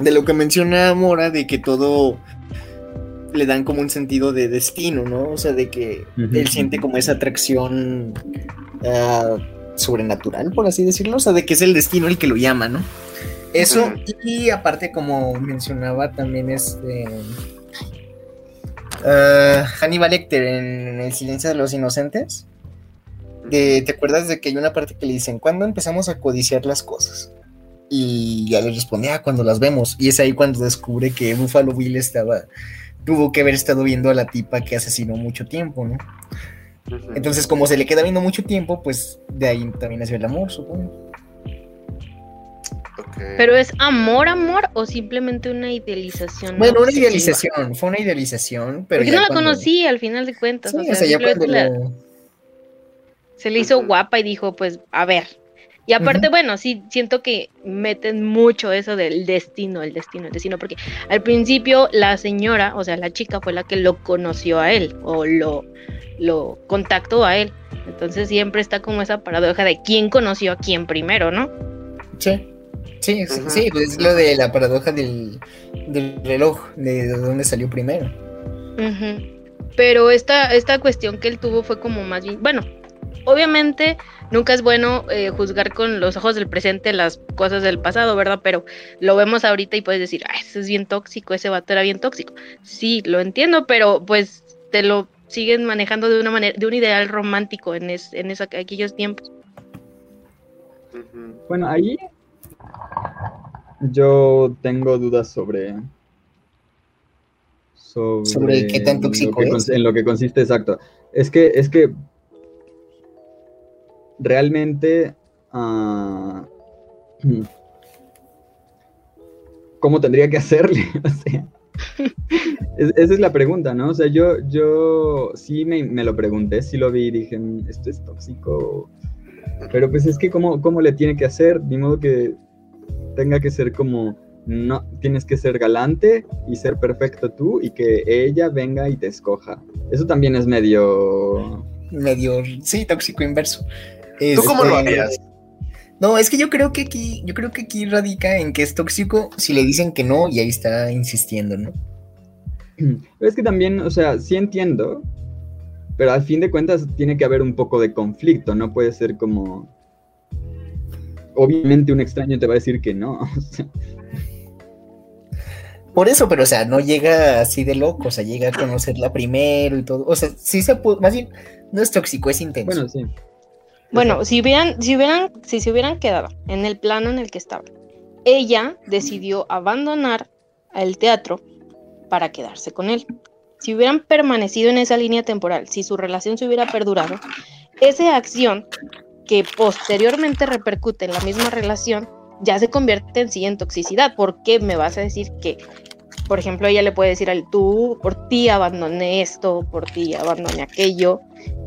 De lo que menciona Mora, de que todo le dan como un sentido de destino, ¿no? O sea, de que él siente como esa atracción ah, sobrenatural, por así decirlo. O sea, de que es el destino el que lo llama, ¿no? Eso, y aparte, como mencionaba también este. ah, Hannibal Lecter en El silencio de los inocentes. de- ¿Te acuerdas de que hay una parte que le dicen, ¿cuándo empezamos a codiciar las cosas? Y ya le responde, ah, cuando las vemos. Y es ahí cuando descubre que Buffalo Bill estaba, tuvo que haber estado viendo a la tipa que asesinó mucho tiempo, ¿no? Entonces, como se le queda viendo mucho tiempo, pues de ahí también nació el amor, supongo. Pero es amor, amor o simplemente una idealización. Bueno, una idealización, fue una idealización, pero. Porque no la cuando- conocí al final de cuentas. Sí, o o sea, sea, ya simplemente cuando la- lo- se le hizo guapa y dijo, pues, a ver. Y aparte, bueno, sí, siento que meten mucho eso del destino, el destino, el destino, porque al principio la señora, o sea, la chica fue la que lo conoció a él o lo, lo contactó a él. Entonces siempre está como esa paradoja de quién conoció a quién primero, ¿no? Sí, sí, sí, pues es lo de la paradoja del, del reloj, de dónde salió primero. Pero esta, esta cuestión que él tuvo fue como más bien, bueno, obviamente nunca es bueno eh, juzgar con los ojos del presente las cosas del pasado, ¿verdad? Pero lo vemos ahorita y puedes decir, ah, ese es bien tóxico, ese vato era bien tóxico. Sí, lo entiendo, pero pues te lo siguen manejando de una manera, de un ideal romántico en, es, en esa- aquellos tiempos. Bueno, ahí yo tengo dudas sobre. Sobre, Sobre qué tan tóxico es. En lo que consiste, exacto. Es que, es que realmente. ah, ¿Cómo tendría que hacerle? Esa es la pregunta, ¿no? O sea, yo, yo sí me, me lo pregunté, sí lo vi y dije, "Mm, ¿esto es tóxico? Pero pues es que cómo, cómo le tiene que hacer, ni modo que tenga que ser como, no, tienes que ser galante y ser perfecto tú y que ella venga y te escoja. Eso también es medio... Medio, sí, tóxico inverso. ¿Tú cómo lo Este, harías? No, es que yo creo que aquí, yo creo que aquí radica en que es tóxico si le dicen que no y ahí está insistiendo, ¿no? Pero es que también, o sea, sí entiendo, pero al fin de cuentas tiene que haber un poco de conflicto, no puede ser como... Obviamente un extraño te va a decir que no. o sea, Por eso, pero o sea, no llega así de loco, o sea, llega a conocerla primero y todo. O sea, sí se puede, más bien, no es tóxico, es intenso. bueno, sí. Bueno, si hubieran, si hubieran, si se hubieran quedado en el plano en el que estaban, ella decidió abandonar el teatro para quedarse con él. Si hubieran permanecido en esa línea temporal, si su relación se hubiera perdurado, esa acción que posteriormente repercute en la misma relación ya se convierte en sí en toxicidad. ¿Por qué me vas a decir que, por ejemplo, ella le puede decir al tú, por ti abandoné esto, por ti abandoné aquello?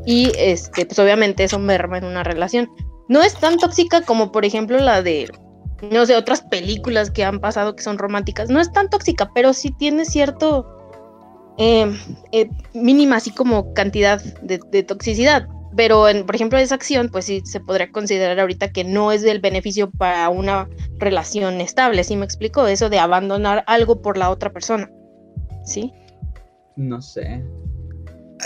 y este, pues obviamente eso merma en una relación. No es tan tóxica como por ejemplo la de, no sé, otras películas que han pasado que son románticas. No es tan tóxica, pero sí tiene cierto eh, eh, mínima así como cantidad de toxicidad. Pero, en, por ejemplo, esa acción, pues sí se podría considerar ahorita que no es del beneficio para una relación estable, ¿sí me explico? Eso de abandonar algo por la otra persona, ¿sí? No sé.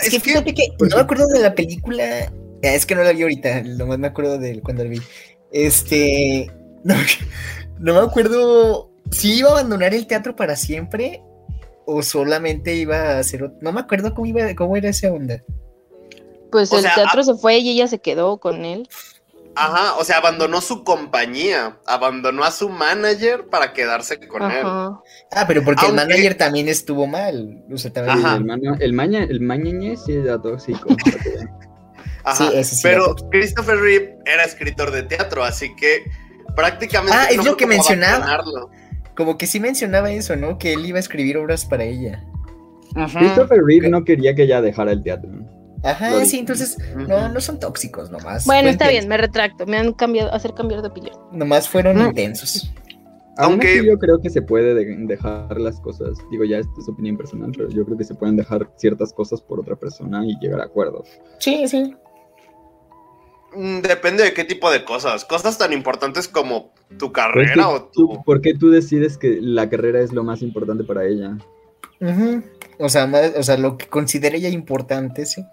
Es que fíjate que no me acuerdo de la película. Es que no la vi ahorita, nomás me acuerdo de cuando la vi. Este. No, no me acuerdo si iba a abandonar el teatro para siempre o solamente iba a hacer. No me acuerdo cómo, iba, cómo era esa onda. Pues O el sea, teatro se fue y ella se quedó con él. Ajá, o sea, abandonó su compañía, abandonó a su manager para quedarse con él. Ajá. Ah, pero porque el manager también estuvo mal. O sea, también. Ajá. El, maña, el, maña, el mañañe sí era tóxico. Ajá, Sí, ese sí pero era Christopher Reeve era escritor de teatro, así que prácticamente Ah, es lo que como mencionaba. abandonarlo. Como que sí mencionaba eso, ¿no? Que él iba a escribir obras para ella. Christopher Reeve no quería que ella dejara el teatro. Ajá, sí, entonces no, no son tóxicos nomás. Bueno, está bien, me retracto, me han cambiado, hacer cambiar de opinión. Nomás fueron No. intensos. Aún Aunque- así yo creo que se puede de- dejar las cosas, digo ya esto es opinión personal, pero yo creo que se pueden dejar ciertas cosas por otra persona y llegar a acuerdos. Sí, sí. Mm, Depende de qué tipo de cosas. Cosas tan importantes como tu Pero es que carrera o tú- tu. ¿Por qué tú decides que la carrera es lo más importante para ella? Ujú. O sea, más- o sea, lo que considera ella importante, sí.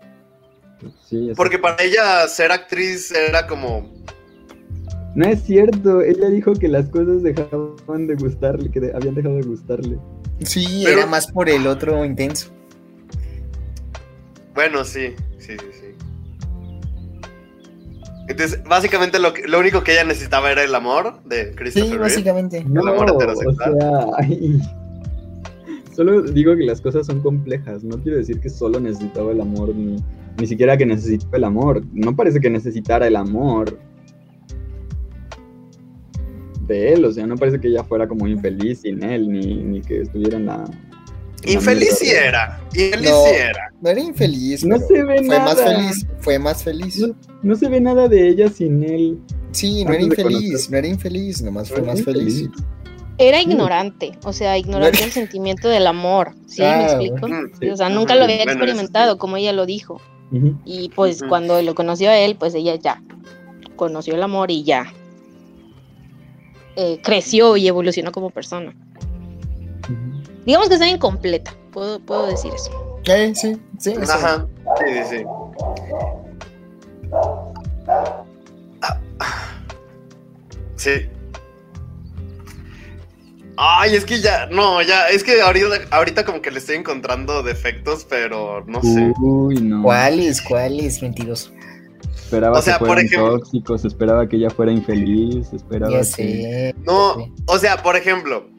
Sí, Porque para ella ser actriz era como. No es cierto, ella dijo que las cosas dejaban de gustarle, que de- habían dejado de gustarle. Sí, Pero- era más por el otro intenso. Bueno, sí, sí, sí, sí. Entonces, básicamente lo, que- lo único que ella necesitaba era el amor de Christopher Sí, básicamente. No, amor o heterosexual. sea, ay, solo digo que las cosas son complejas. No quiero decir que solo necesitaba el amor, ni, ni siquiera que necesitaba el amor. No parece que necesitara el amor de él. O sea, no parece que ella fuera como infeliz sin él, ni, ni que estuviera en la. en la Infeliz sí mierda. era. Infeliz No. era. No era infeliz, No se ve fue más nada. feliz. Fue más feliz. No, no se ve nada de ella sin él. Sí, no era infeliz, no era infeliz, nomás fue Era más feliz. Era ignorante, o sea, ignorante el sentimiento del amor. ¿Sí? Ah, ¿Me explico? Mm, Sí, o sea, nunca lo había experimentado, como ella lo dijo. Y pues cuando lo conoció a él, pues ella ya conoció el amor y ya eh, creció y evolucionó como persona. Digamos que está incompleta, puedo, puedo decir eso. Eh, sí, sí, sí. Ajá. Sí, sí, sí. Ah, Sí. Ay, es que ya, no, ya, es que ahorita, ahorita como que le estoy encontrando defectos, pero no sé. Uy, no. ¿Cuáles? ¿Cuáles? Mentiroso. Esperaba O sea, que por fueran ejemplo- tóxicos, esperaba que ella fuera infeliz, esperaba Ya que... No, o sea, por ejemplo,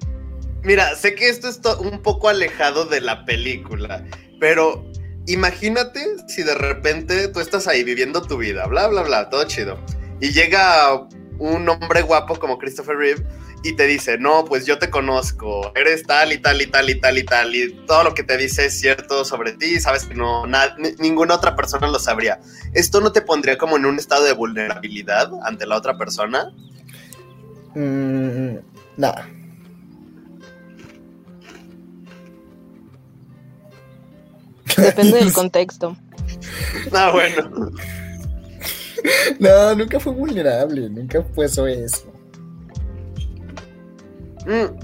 mira, sé que esto es to- un poco alejado de la película, pero imagínate si de repente tú estás ahí viviendo tu vida, bla, bla, bla, todo chido, y llega un hombre guapo como Christopher Reeve y te dice, no, pues yo te conozco, eres tal y tal y tal y tal y tal, y todo lo que te dice es cierto sobre ti, sabes que no, na- ni- ninguna otra persona lo sabría. ¿Esto no te pondría como en un estado de vulnerabilidad ante la otra persona? Mm, no. Depende del contexto. Ah, bueno. No, nunca fue vulnerable, nunca pasó eso. Mm.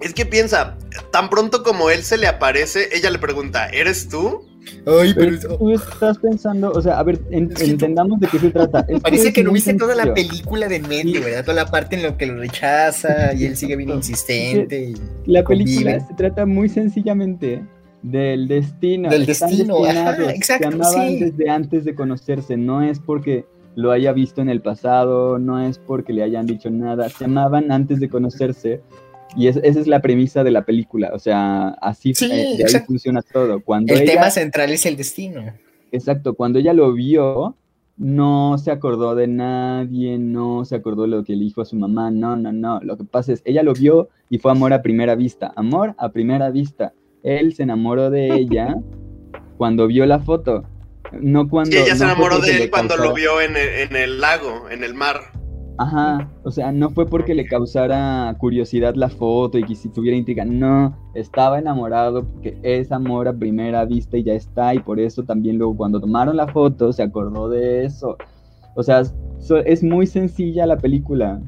Es que piensa, tan pronto como él se le aparece, ella le pregunta, ¿eres tú? Ay, Pero pero tú estás pensando, o sea, a ver, en- entendamos de qué se trata. Esto parece que no viste toda la película de en medio, Sí. ¿verdad? Toda la parte en lo que lo rechaza y él sigue bien insistente. y- La película se trata muy sencillamente del destino. Del Están destino, ajá, exacto, Se amaban sí. desde antes de conocerse, no es porque lo haya visto en el pasado, no es porque le hayan dicho nada, se amaban antes de conocerse. Y es- esa es la premisa de la película, o sea, así Sí, eh, de ahí exacto. funciona todo. Cuando El ella, tema central es el destino. Exacto, cuando ella lo vio, no se acordó de nadie, no se acordó de lo que le dijo a su mamá, no, no, no. Lo que pasa es, ella lo vio y fue amor a primera vista, amor a primera vista. Él se enamoró de ella cuando vio la foto, no cuando... Y ella se no enamoró de él cuando causara- lo vio en el, en el lago, en el mar. Ajá, o sea, no fue porque le causara curiosidad la foto y que si tuviera intriga, no, estaba enamorado porque es amor a primera vista y ya está, y por eso también luego cuando tomaron la foto se acordó de eso. O sea, so- es muy sencilla la película,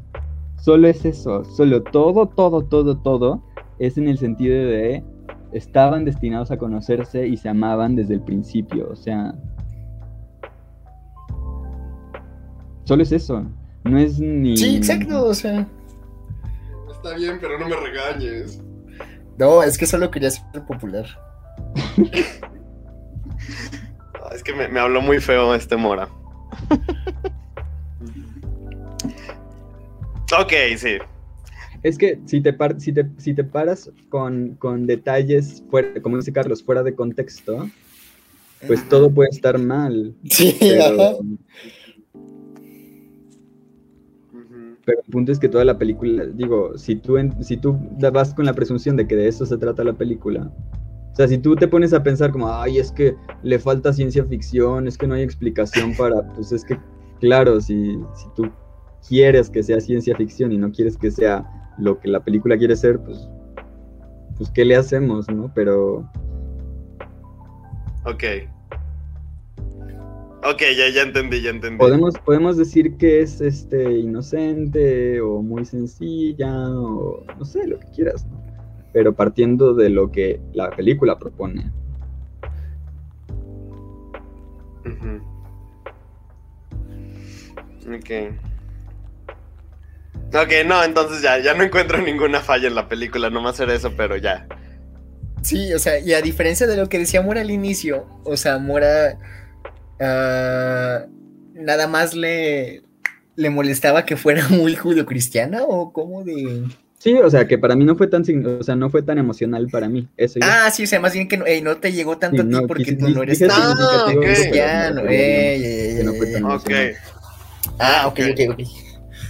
solo es eso, solo todo, todo, todo, todo es en el sentido de estaban destinados a conocerse y se amaban desde el principio, o sea... Solo es eso. No es ni. Sí, exacto, o sea. Está bien, pero no me regañes. No, es que solo quería ser popular. Ah, Es que me, me habló muy feo este Mora. ok, sí. Es que si te, par- si te, si te paras con, con detalles, fuera, como dice Carlos, fuera de contexto, pues todo puede estar mal. Sí, Pero, pero el punto es que toda la película, digo, si tú, en- si tú vas con la presunción de que de eso se trata la película, o sea, si tú te pones a pensar como, ay, es que le falta ciencia ficción, es que no hay explicación para, pues es que, claro, si, si tú quieres que sea ciencia ficción y no quieres que sea lo que la película quiere ser, pues, pues ¿qué le hacemos, no? Pero, Ok. Ok, ya, ya entendí, ya entendí. podemos, podemos decir que es este inocente o muy sencilla o no sé, lo que quieras, ¿no? Pero partiendo de lo que la película propone. Ujú. Ok. Ok, no, entonces ya, ya no encuentro ninguna falla en la película, nomás era eso, pero ya. Sí, o sea, y a diferencia de lo que decía Mora al inicio, o sea, Mora ah, nada más le, le molestaba que fuera muy judio-cristiana o como de... Sí, o sea, que para mí no fue tan, o sea, no fue tan emocional para mí. Eso ya. Ah, sí, o sea, más bien que no, ey, no te llegó tanto Sí, a ti no, porque quise- tú no eres tan cristiano. no, ey, no fue tan ey. Ok. Ah, ok, ok, ok.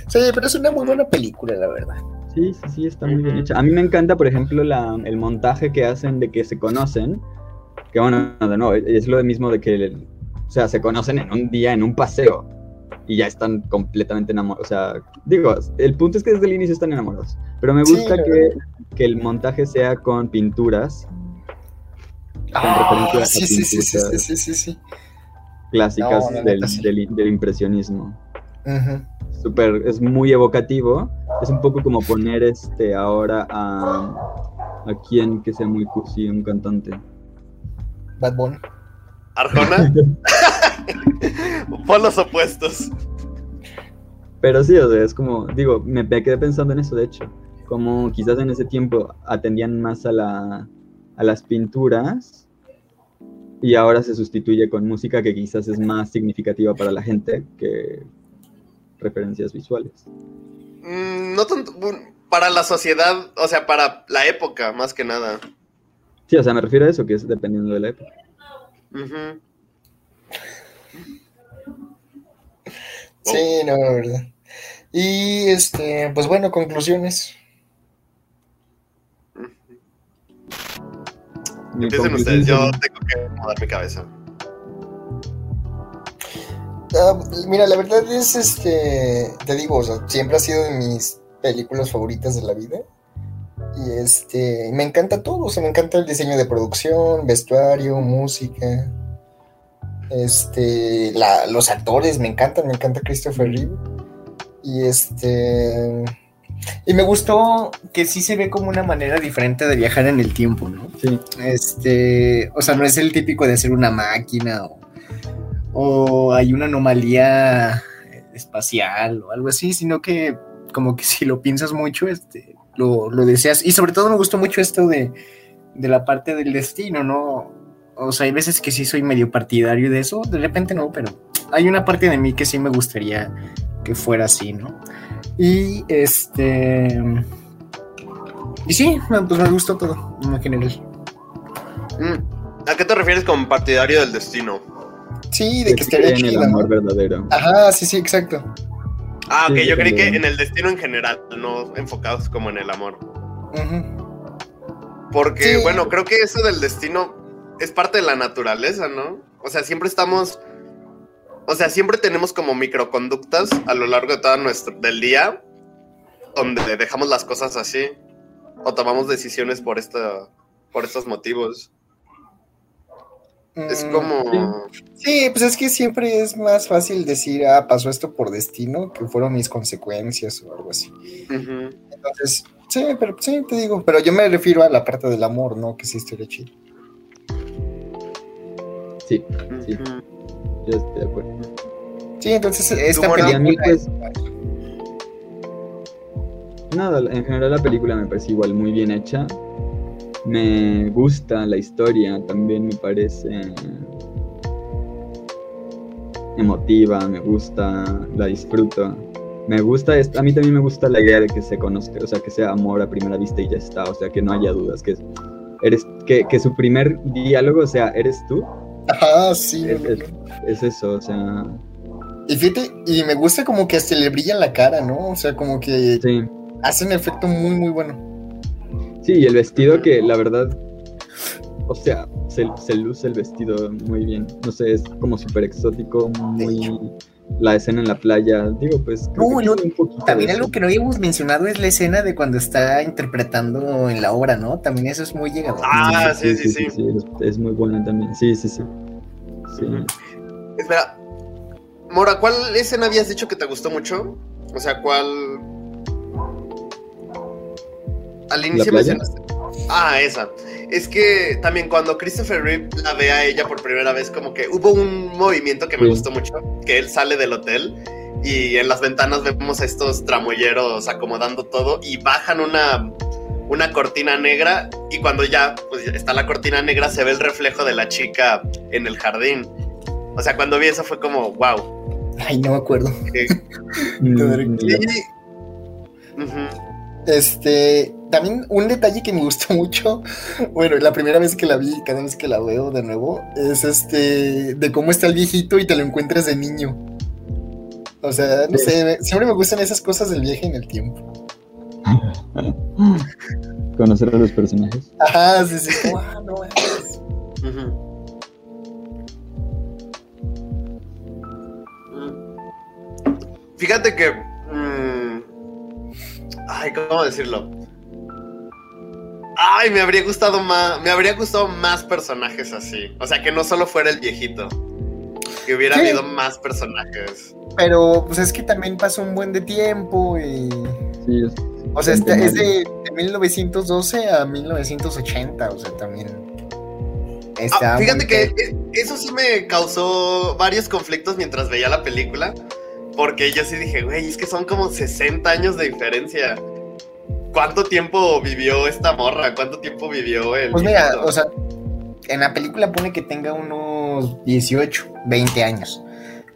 Sí, pero es una muy buena película, la verdad. Sí, sí, sí, está muy bien hecha. A mí me encanta, por ejemplo, la, el montaje que hacen de que se conocen. Que bueno, de nuevo, es lo mismo de que, o sea, se conocen en un día, en un paseo. Y ya están completamente enamorados. O sea, digo, el punto es que desde el inicio están enamorados. Pero me gusta que, que el montaje sea con pinturas Ah, referencia a sí, sí, sí, sí, sí, sí, sí. clásicas No, del, del- del impresionismo. Ujú. Súper, es muy evocativo. Es un poco como poner este ahora a, a quien que sea muy cursi, un cantante. Bad Bunny. ¿Arjona? Pon los opuestos. Pero sí, o sea, es como, digo, me, quedé pensando en eso, de hecho. Como quizás en ese tiempo atendían más a, la, a las pinturas y ahora se sustituye con música que quizás es más significativa para la gente que referencias visuales. Mm, no tanto. Para la sociedad, o sea, para la época, más que nada. Sí, o sea, me refiero a eso, que es dependiendo de la época. Ujú. Sí, no, la verdad. Y este, pues bueno, conclusiones. Empiecen ustedes, yo tengo que acomodar mi cabeza. Ah, mira, la verdad es este, te digo, o sea, siempre ha sido de mis películas favoritas de la vida. Y este, me encanta todo, o sea, me encanta el diseño de producción, vestuario, música. Este, la- los actores me encantan, me encanta Christopher Reeve. Y este, y me gustó que sí se ve como una manera diferente de viajar en el tiempo, ¿no? Sí, Este, o sea, no es el típico de ser una máquina o, o hay una anomalía espacial o algo así, sino que como que si lo piensas mucho, este, lo, lo deseas. Y sobre todo me gustó mucho esto de, de la parte del destino, ¿no? O sea, hay veces que sí soy medio partidario de eso, de repente no, pero hay una parte de mí que sí me gustaría que fuera así, ¿no? Y este... Y sí, pues me gustó todo, en general. ¿A qué te refieres con partidario del destino? Sí, de que que estaría creen en el amor verdadero. Ajá, sí, sí, exacto. Ah, ok, Sí, yo creí que en el destino en general, no enfocados como en el amor. Porque, Sí. bueno, creo que eso del destino es parte de la naturaleza, ¿no? O sea, siempre estamos. O sea, siempre tenemos como microconductas a lo largo de todo nuestro del día donde dejamos las cosas así o tomamos decisiones por esta por estos motivos. Es Mm, como Sí, pues es que siempre es más fácil decir, ah, pasó esto por destino, que fueron mis consecuencias o algo así. Entonces, sí, pero sí, te digo, pero yo me refiero a la parte del amor, ¿no? Que sí estaría chido. Sí, Sí. Ujú. yo estoy de acuerdo. Sí, entonces esta mí, película... pues, nada, en general la película me parece igual muy bien hecha. Me gusta la historia, también me parece emotiva, me gusta, la disfruto. Me gusta, a mí también me gusta la idea de que se conozca, o sea, que sea amor a primera vista y ya está, o sea, que no haya dudas, que, eres, que, que su primer diálogo sea, ¿eres tú? Ajá, sí. Es, eso, o sea, Y fíjate, y me gusta como que hasta le brilla la cara, ¿no? O sea, como que sí. hace un efecto muy, muy bueno. Sí, y el vestido que la verdad, o sea, se, se luce el vestido muy bien. No sé, es como súper exótico, muy... La escena en la playa, digo, pues... creo No, que tiene un poquito También algo que no habíamos mencionado es la escena de cuando está interpretando en la obra, ¿no? También eso es muy llegador. Ah, sí, sí, sí. es, es muy buena también. Sí, sí, sí. Sí. Espera. Mora, ¿cuál escena habías dicho que te gustó mucho? O sea, ¿cuál. Al inicio mencionaste. Ah, esa. Es que también cuando Christopher Reeve la ve a ella por primera vez, como que hubo un movimiento que me Sí. gustó mucho, que él sale del hotel y en las ventanas vemos a estos tramoyeros acomodando todo y bajan una, una cortina negra y cuando ya pues, está la cortina negra se ve el reflejo de la chica en el jardín. O sea, cuando vi eso fue como, wow. Ay, no me acuerdo. Mm, Sí. Ujú. Este, también un detalle que me gustó mucho, bueno, la primera vez que la vi, cada vez que la veo de nuevo, es este, de cómo está el viejito y te lo encuentras de niño. O sea, no sé, siempre me gustan esas cosas del viaje en el tiempo. Conocer a los personajes. Ajá, sí, sí, ah, no mames. Ujú. Fíjate que. mm, ay, ¿cómo decirlo? Ay, me habría gustado más. Me habría gustado más personajes así. O sea, que no solo fuera el viejito. Que hubiera Sí. habido más personajes. Pero, pues es que también pasó un buen de tiempo y... Sí, es- O sea, este- es de, de 1912 a 1980, o sea, también... está Ah, fíjate muy que eh, eso sí me causó varios conflictos mientras veía la película. Porque yo sí dije, güey, es que son como 60 años de diferencia. ¿Cuánto tiempo vivió esta morra? ¿Cuánto tiempo vivió el Pues mira, o sea, en la película pone que tenga unos 18, 20 años.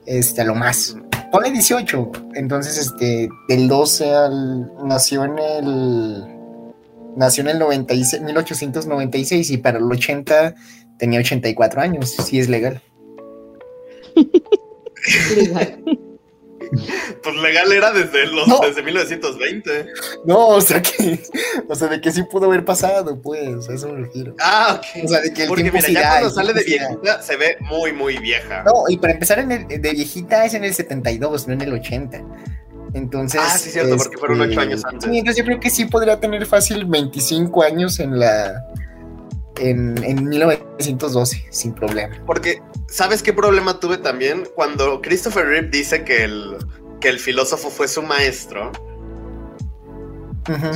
Este, a lo más. Pone 18. Entonces, este, del 12 al. Nació en el. Nació en el 96, 1896 y para el 80 tenía 84 años. Sí, es legal. Legal. Pues legal era desde los No. desde 1920. No, o sea que. O sea, de que sí pudo haber pasado, pues. A eso me refiero. Ah, ok. O sea, de que el Porque tiempo mira, ya cuando sale de viejita se ve muy, muy vieja. No, y para empezar, en el, de viejita es en el 72, no en el 80. Entonces. ah, sí, cierto, porque fueron este, ocho años antes. Sí, entonces yo creo que sí podría tener fácil 25 años en la. En, en 1912, sin problema. Porque, ¿sabes qué problema tuve también? Cuando Christopher Reeve dice que el, que el filósofo fue su maestro,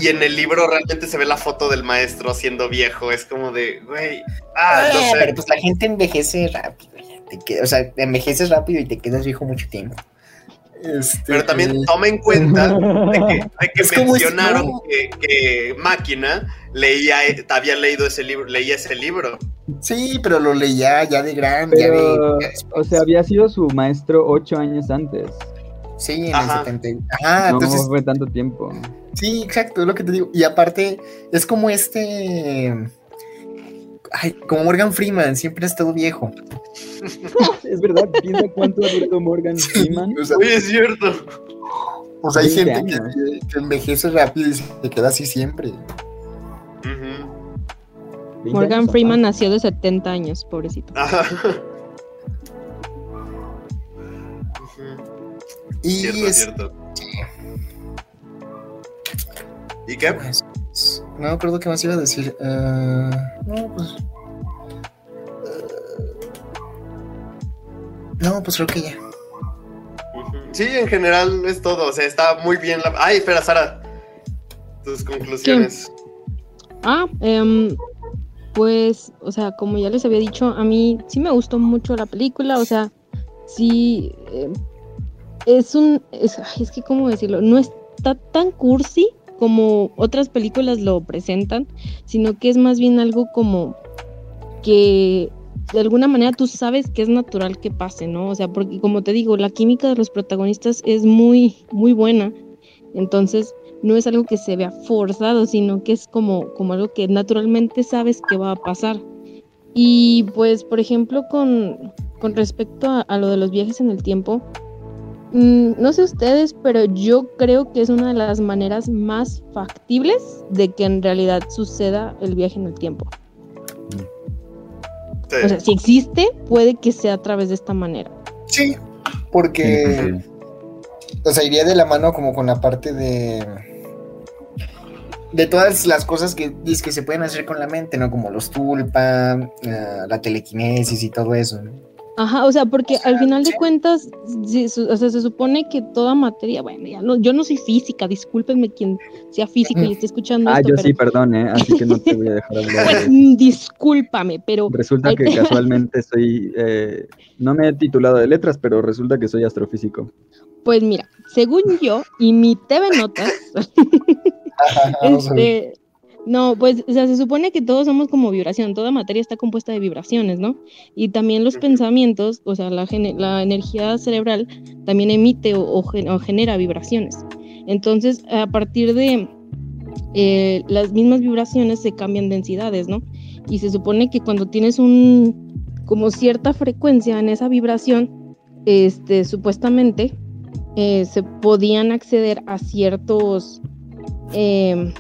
y en el libro realmente se ve la foto del maestro siendo viejo, es como de, güey, ah, no Ah, sé. pero pues la gente envejece rápido. te queda- o sea, envejeces rápido y te quedas viejo mucho tiempo. Este, Pero también toma en cuenta de que, de que Es como es- mencionaron que, que Máquina leía, había leído ese libro, leía ese libro. Sí, pero lo leía ya de grande. ya Pero, de- ya o sea, había sido su maestro ocho años antes. sí, en Ajá. el 70. Ajá, no entonces fue tanto tiempo. Sí, exacto, es lo que te digo. Y aparte, es como este. Ay, como Morgan Freeman, siempre ha estado viejo. Es verdad, piensa cuánto ha durado Morgan Freeman. O sea, Oye, es cierto. pues hay 20 gente que, envejece rápido y se queda así siempre. Ujú. 20 Morgan años, Freeman nació de 70 años, pobrecito. Ajá. Y Cierto, es- cierto. ¿Y qué? pues, no me acuerdo qué más iba a decir. Ah, no, pues. ah, no, pues creo que ya. Sí, en general es todo. O sea, está muy bien la. Ay, espera, Sara. Tus conclusiones. Ah, em, pues, o sea, como ya les había dicho, a mí sí me gustó mucho la película, o sea, sí, em, es un, es, ay, es que, ¿cómo decirlo? No está tan cursi como otras películas lo presentan, sino que es más bien algo como que de alguna manera tú sabes que es natural que pase, ¿no? O sea, porque como te digo, la química de los protagonistas es muy, muy buena, entonces no es algo que se vea forzado, sino que es como, como algo que naturalmente sabes que va a pasar. Y pues, por ejemplo, con, con respecto a, a lo de los viajes en el tiempo, no sé ustedes, pero yo creo que es una de las maneras más factibles de que en realidad suceda el viaje en el tiempo. Sí. O sea, si existe, puede que sea a través de esta manera. Sí, porque. sí. O sea, iría de la mano como con la parte de. De todas las cosas que, que se pueden hacer con la mente, ¿no? Como los tulpa, la telequinesis y todo eso, ¿no? Ajá, o sea, porque al final de cuentas, su- o sea, se supone que toda materia, bueno, ya no, yo no soy física, discúlpenme quien sea físico y esté escuchando Ah, esto, yo pero sí, perdón, ¿eh? Así que no te voy a dejar hablar. pues discúlpame, pero Resulta que casualmente soy, eh, no me he titulado de letras, pero resulta que soy astrofísico. Pues mira, según yo y mi TV Notas, este, no, pues, o sea, se supone que todos somos como vibración, toda materia está compuesta de vibraciones, ¿no? Y también los pensamientos, o sea, la, la energía cerebral también emite o, o gen- o genera vibraciones. Entonces, a partir de eh, las mismas vibraciones se cambian densidades, ¿no? Y se supone que cuando tienes un, como cierta frecuencia en esa vibración, este, supuestamente eh, se podían acceder a ciertos, eh,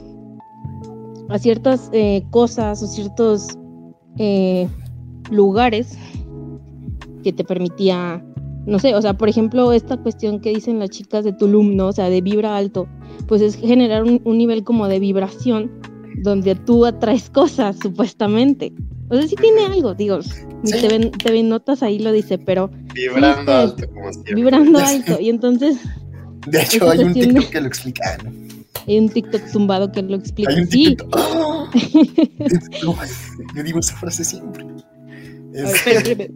a ciertas eh, cosas o ciertos eh, lugares que te permitía, no sé, o sea, por ejemplo, esta cuestión que dicen las chicas de Tulum, ¿no? O sea, de vibra alto, pues es generar un, un nivel como de vibración donde tú atraes cosas, supuestamente. O sea, sí tiene algo, digo. TV, TV Notas ahí lo dice, pero Vibrando Sí, alto, como siempre. vibrando alto. Y entonces De hecho, hay un de- TikTok que lo explica. ¿no? Hay un TikTok tumbado que lo explica. Hay un Sí, TikTok. No, Yo digo esa frase siempre. A ver, espera, espera.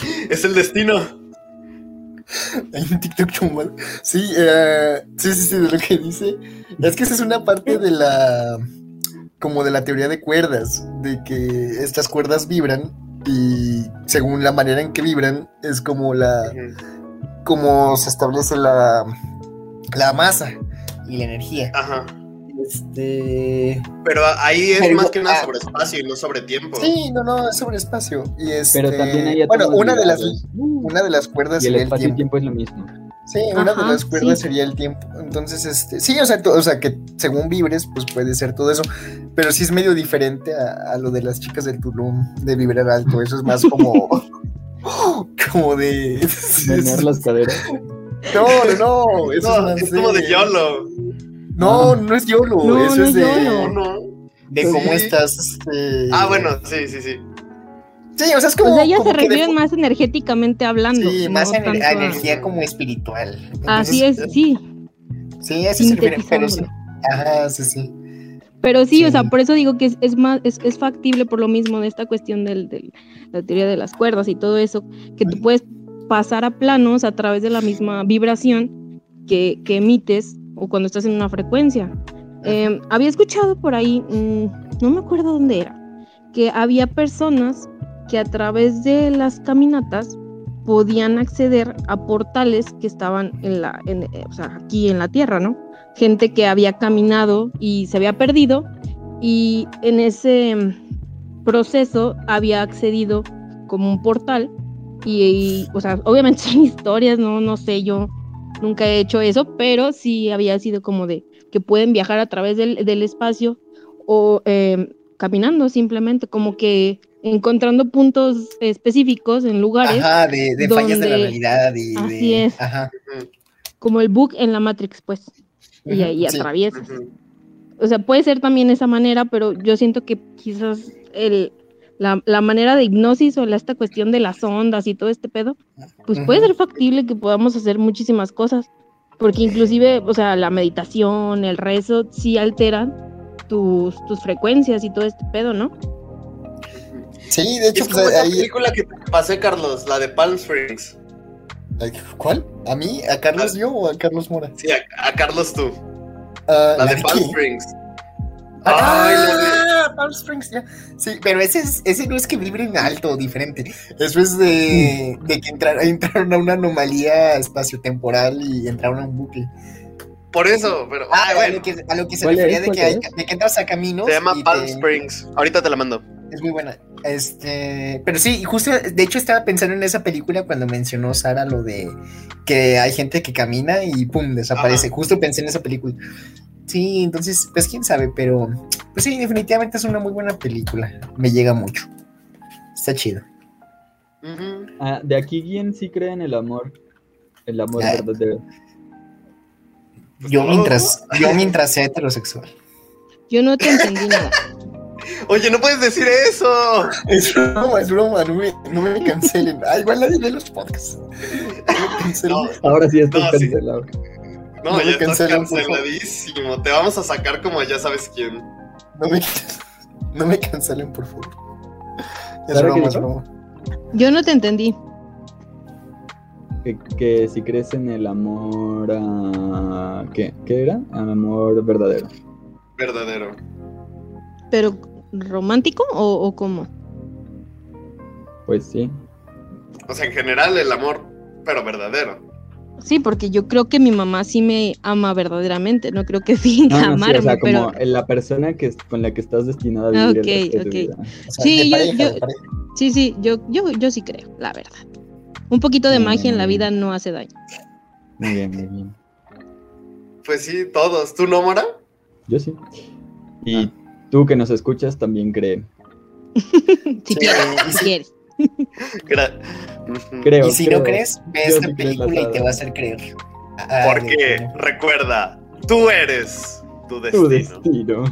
Es el destino. Hay un TikTok tumbado. Sí, sí, sí, sí, de lo que dice. Es que esa es una parte de la. como de la teoría de cuerdas. De que estas cuerdas vibran. Y según la manera en que vibran, es como la. como se establece la. la masa y la energía. Ajá. Este. Pero ahí es Pero más que nada sobre espacio y no sobre tiempo. Sí, no, no, es sobre espacio. Y este, Pero también hay Bueno, una de las. Una de las cuerdas Y el sería el espacio y tiempo. es lo mismo. Sí, una de las cuerdas sí. sería el tiempo. Entonces, este, sí, o sea, to- o sea, que según vibres, pues puede ser todo eso. Pero sí es medio diferente a, a lo de las chicas del Tulum, de vibrar alto. Eso es más como. como de. Menear las caderas. No, no, no. Eso No, es, más es como de YOLO. No, no es YOLO. No, eso no es es de. De Sí. cómo estás. Este... Ah, bueno, sí, sí, sí. Sí, o sea, es como. o sea, ellas como se de- refieren más energéticamente hablando. Sí, no más ener- tanto energía como espiritual. Así Entonces, es, sí, Sí, así se refiere. Pero sí. sintetizándolo. Ajá, sí, sí. Pero sí, o sea, por eso digo que es, es más, es, es factible por lo mismo de esta cuestión del, del- la teoría de las cuerdas y todo eso, que tú puedes pasar a planos a través de la misma vibración que, que emites o cuando estás en una frecuencia. Eh, había escuchado por ahí, mm, no me acuerdo dónde era, que había personas que a través de las caminatas podían acceder a portales que estaban en la, en, eh, o sea, aquí en la Tierra, ¿no? Gente que había caminado y se había perdido y en ese proceso había accedido como un portal y, y, o sea, obviamente son historias, no, no sé, yo nunca he hecho eso, pero sí había sido como de que pueden viajar a través del, del espacio o eh, caminando simplemente, como que encontrando puntos específicos en lugares, Ajá, de, de fallas de la donde- realidad y de. Así es. Ajá. como el bug en la Matrix, pues, y ahí Sí. atraviesas. O sea, puede ser también esa manera, pero yo siento que quizás el, la, la manera de hipnosis o la, esta cuestión de las ondas y todo este pedo, pues puede ser factible que podamos hacer muchísimas cosas, porque inclusive, o sea, la meditación, el rezo, sí alteran tus, tus frecuencias y todo este pedo, ¿no? Sí, de hecho, Es pues como esa ahí. película que te pasé, Carlos, la de Palm Springs. ¿Cuál? ¿A mí? ¿A Carlos yo o a Carlos Mora? Sí, a, a Carlos tú. Ah, La de? Palm Springs. Ah, Ay, la Palm Springs, ya. Sí, pero ese, es, ese no es que vibren alto, diferente. Eso es de, de que entrar- entraron a una anomalía espaciotemporal y entraron a un bucle. Por eso, pero. Ah, ay, a, bueno. lo que, a lo que se ¿Cuál refería es? de ¿Cuál que, hay- es? de que entras a caminos. Se llama Palm te- Springs. Ahorita te la mando. Es muy buena. Este, pero sí, justo, de hecho estaba pensando en esa película cuando mencionó Sara lo de que hay gente que camina y pum, desaparece. Ajá. Justo pensé en esa película. Sí, entonces, pues quién sabe, pero pues sí, definitivamente es una muy buena película. Me llega mucho. Está chido. Ah, de aquí, ¿quién sí cree en el amor? El amor Ah. verdadero. Yo mientras, yo mientras sea heterosexual. Yo no te entendí nada. Oye, no puedes decir eso. Es broma, es broma, no me, no me cancelen. Ah, igual nadie ve los podcasts. No me cancelen. No, Ahora sí estás No, sí. No, ya estás canceladísimo. Te vamos a sacar como ya sabes quién. No me, no me cancelen, por favor. Es ¿Sara qué broma, es broma. Yo no te entendí. Que, que si crees en el amor a... ¿Qué? ¿Qué era? Al amor verdadero. Verdadero. ¿Pero romántico o, o cómo? Pues sí. O sea, en general el amor, pero verdadero. Sí, porque yo creo que mi mamá sí me ama verdaderamente, no creo que finja No, no, sí, amarme, o sea, como la persona que, con la que estás destinada a Ah, vivir ok, el resto de tu ok. vida. O sea, Sí, yo- pareja, sí, sí, yo, yo, yo sí creo, la verdad. Un poquito de magia en la Mm. vida no hace daño. Muy bien, muy bien. Pues sí, todos. ¿Tú no, Mora? Yo sí. Y tú que nos escuchas también cree. Si Sí, quieres, si quieres. Creo, Y si creo. no crees, ve esta película y te va a hacer creer. Ah, Porque de- recuerda, tú eres tu Tu destino.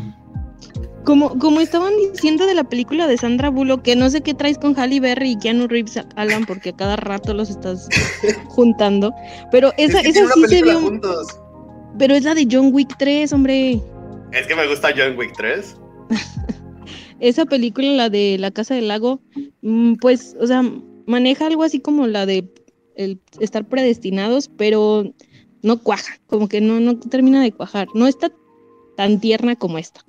Como, como estaban diciendo de la película de Sandra Bullock, que no sé qué traes con Halle Berry y Keanu Reeves, Alan, porque a cada rato los estás juntando. Pero esa, es que esa sí se vio. juntos. Pero es la de John Wick 3, hombre. Es que me gusta John Wick 3. Esa película, la de La Casa del Lago, mm, pues, o sea, maneja algo así como la de el estar predestinados, pero no cuaja, como que no, no termina de cuajar. No está tan tierna como esta.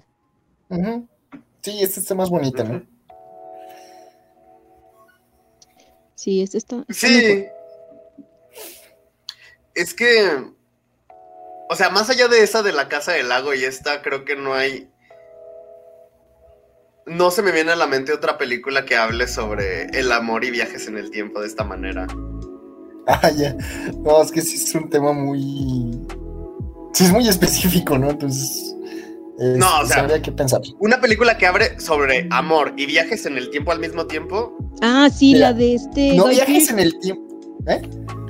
Sí, esta está más bonita, ¿no? Sí, esta está. está mejor. Sí. Es que. O sea, más allá de esa de la Casa del Lago y esta, creo que no hay. No se me viene a la mente otra película que hable sobre el amor y viajes en el tiempo de esta manera. Ah, ya. No, es que sí es un tema muy. Sí, es muy específico, ¿no? Entonces. es- No, o sea- habría que pensar. Una película que abre sobre amor y viajes en el tiempo al mismo tiempo. Ah, sí, Mira, la de este. No Guy viajes Pearce, en el tiempo.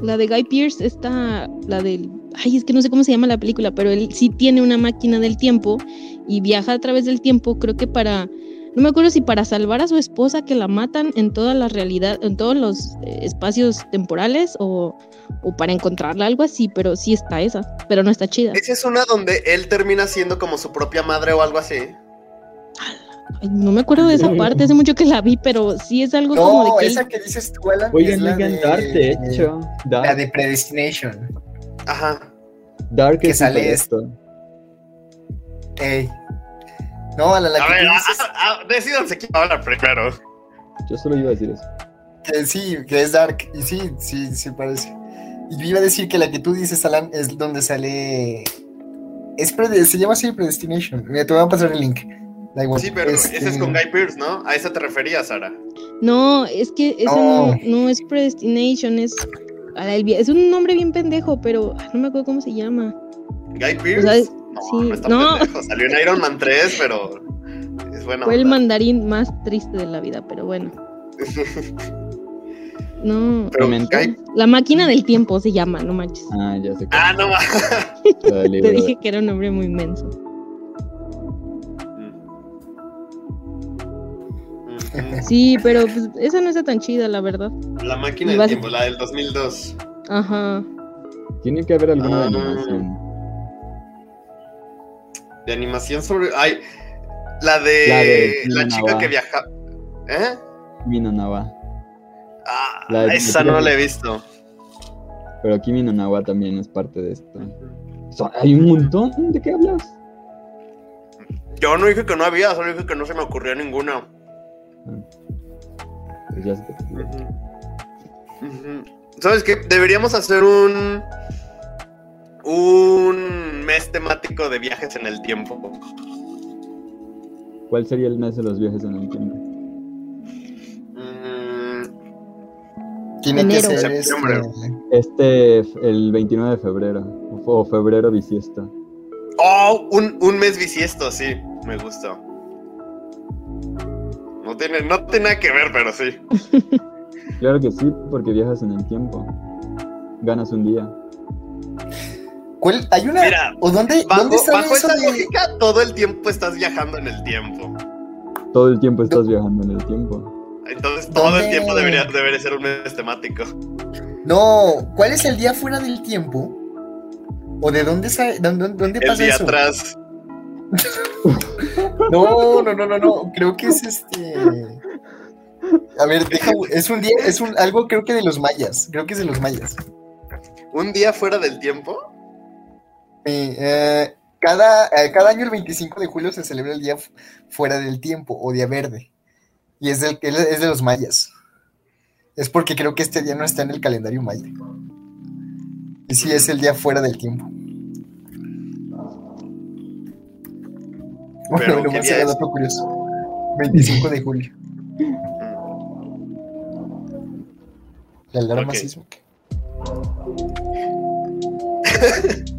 La de Guy Pierce está. La del. Ay, es que no sé cómo se llama la película, pero él sí tiene una máquina del tiempo y viaja a través del tiempo, creo que para. No me acuerdo si para salvar a su esposa que la matan en toda la realidad, en todos los eh, espacios temporales o, o para encontrarla, algo así, pero sí está esa, pero no está chida. Esa es una donde él termina siendo como su propia madre o algo así. Ay, no me acuerdo de esa parte, hace mucho que la vi, pero sí es algo como de No, que esa que dices tú, Alan, Oye, es la de, Dark, de hecho. La de Predestination. Ajá. Dark que es sale esto. Ey. No, Alan, la A que ver, dices, ah, ah, decídanse quién habla primero. Yo solo iba a decir eso. que sí, que es Dark. Y sí, sí, sí parece. Y yo iba a decir que la que tú dices, Alan, es donde sale. Es se llama así Predestination. Mira, te voy a pasar el link. Da igual. Sí, pero Este, ese es con Guy Pearce, ¿no? A esa te referías, Sara. No, es que esa No. no, no es Predestination, es. a la Es un nombre bien pendejo, pero no me acuerdo cómo se llama. Guy Pearce. O sea, es- no, sí, no pendejo. Salió en Iron Man 3, pero es bueno. Fue el mandarín más triste de la vida, pero bueno. No. Pero La máquina del tiempo se llama, no manches. Ah, ya sé. Ah, no. Te dije que era un nombre muy inmenso. Ujú. Sí, pero pues, esa no está tan chida, la verdad. La máquina del tiempo, la del 2002. Ajá. Tiene que haber alguna Ah. De animación sobre. Ay, la de. La de La, Kimi chica que viaja. ¿Eh? Nawa. Ah, La de- esa no la he visto. Pero Kimi no Nawa también es parte de esto. So- hay un montón. ¿De qué hablas? Yo no dije que no había, solo dije que no se me ocurrió ninguna. Pues ya se te. ¿Sabes qué? Deberíamos hacer un. Un mes temático de viajes en el tiempo. ¿Cuál sería el mes de los viajes en el tiempo? Mm, Tiene Enero. que ser este, Septiembre. Este, el 29 de febrero. O, o febrero bisiesto. Oh, un, un mes bisiesto, sí. Me gustó. No tiene, no tiene nada que ver, pero sí. Claro que sí, porque viajas en el tiempo. Ganas un día. ¿Cuál? Hay una. Mira, ¿O dónde, Bajo, dónde sale bajo eso esa de- lógica, todo el tiempo estás viajando en el tiempo. Todo el tiempo estás viajando en el tiempo. Entonces todo el tiempo debería, debería ser un mes temático. No, ¿cuál es el día fuera del tiempo? ¿O de dónde sale, dónde, dónde El pasa día eso? atrás. No, no, no, no, no. Creo que es este. A ver, deja, es un día, es un algo creo que de los mayas. Creo que es de los mayas. ¿Un día fuera del tiempo? Eh, cada, eh, cada año el 25 de julio se celebra el día fu- fuera del tiempo o día verde. Y es, del, es de los mayas. Es porque creo que este día no está en el calendario maya. Y sí, es el día fuera del tiempo. Pero, Bueno, ¿qué es? curioso. 25 de julio. La alarma Ok. sísmica.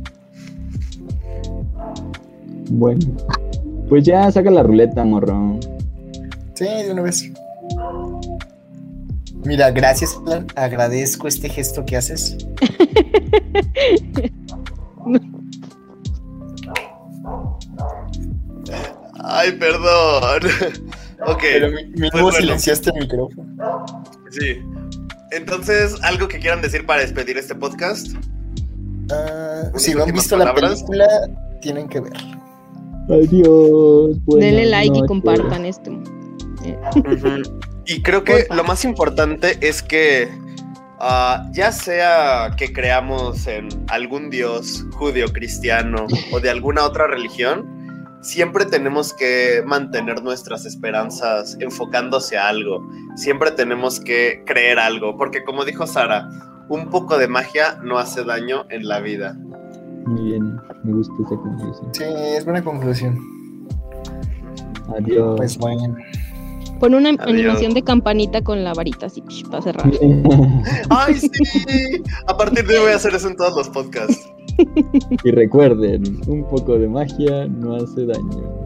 Bueno. Pues ya saca la ruleta, morro. Sí, de una vez. Mira, gracias, Alan. Agradezco este gesto que haces. Ay, perdón. ok. Pero mi- mínimo pues bueno. silenciaste el micrófono. Sí. Entonces, ¿algo que quieran decir para despedir este podcast? Ah, ¿Unas si no han visto la película, tienen que ver. Adiós. Denle like y compartan esto. Y creo que lo más importante es que ah, ya sea que creamos en algún dios judío, cristiano o de alguna otra religión, siempre tenemos que mantener nuestras esperanzas enfocándose a algo. Siempre tenemos que creer algo, porque como dijo Sara, un poco de magia no hace daño en la vida. Me gusta esa conclusión. Sí, es buena conclusión. Adiós. Pues bueno. Pon una Adiós. animación de campanita con la varita así para cerrar. ¡Ay, sí! A partir de hoy voy a hacer eso en todos los podcasts. y recuerden, un poco de magia no hace daño.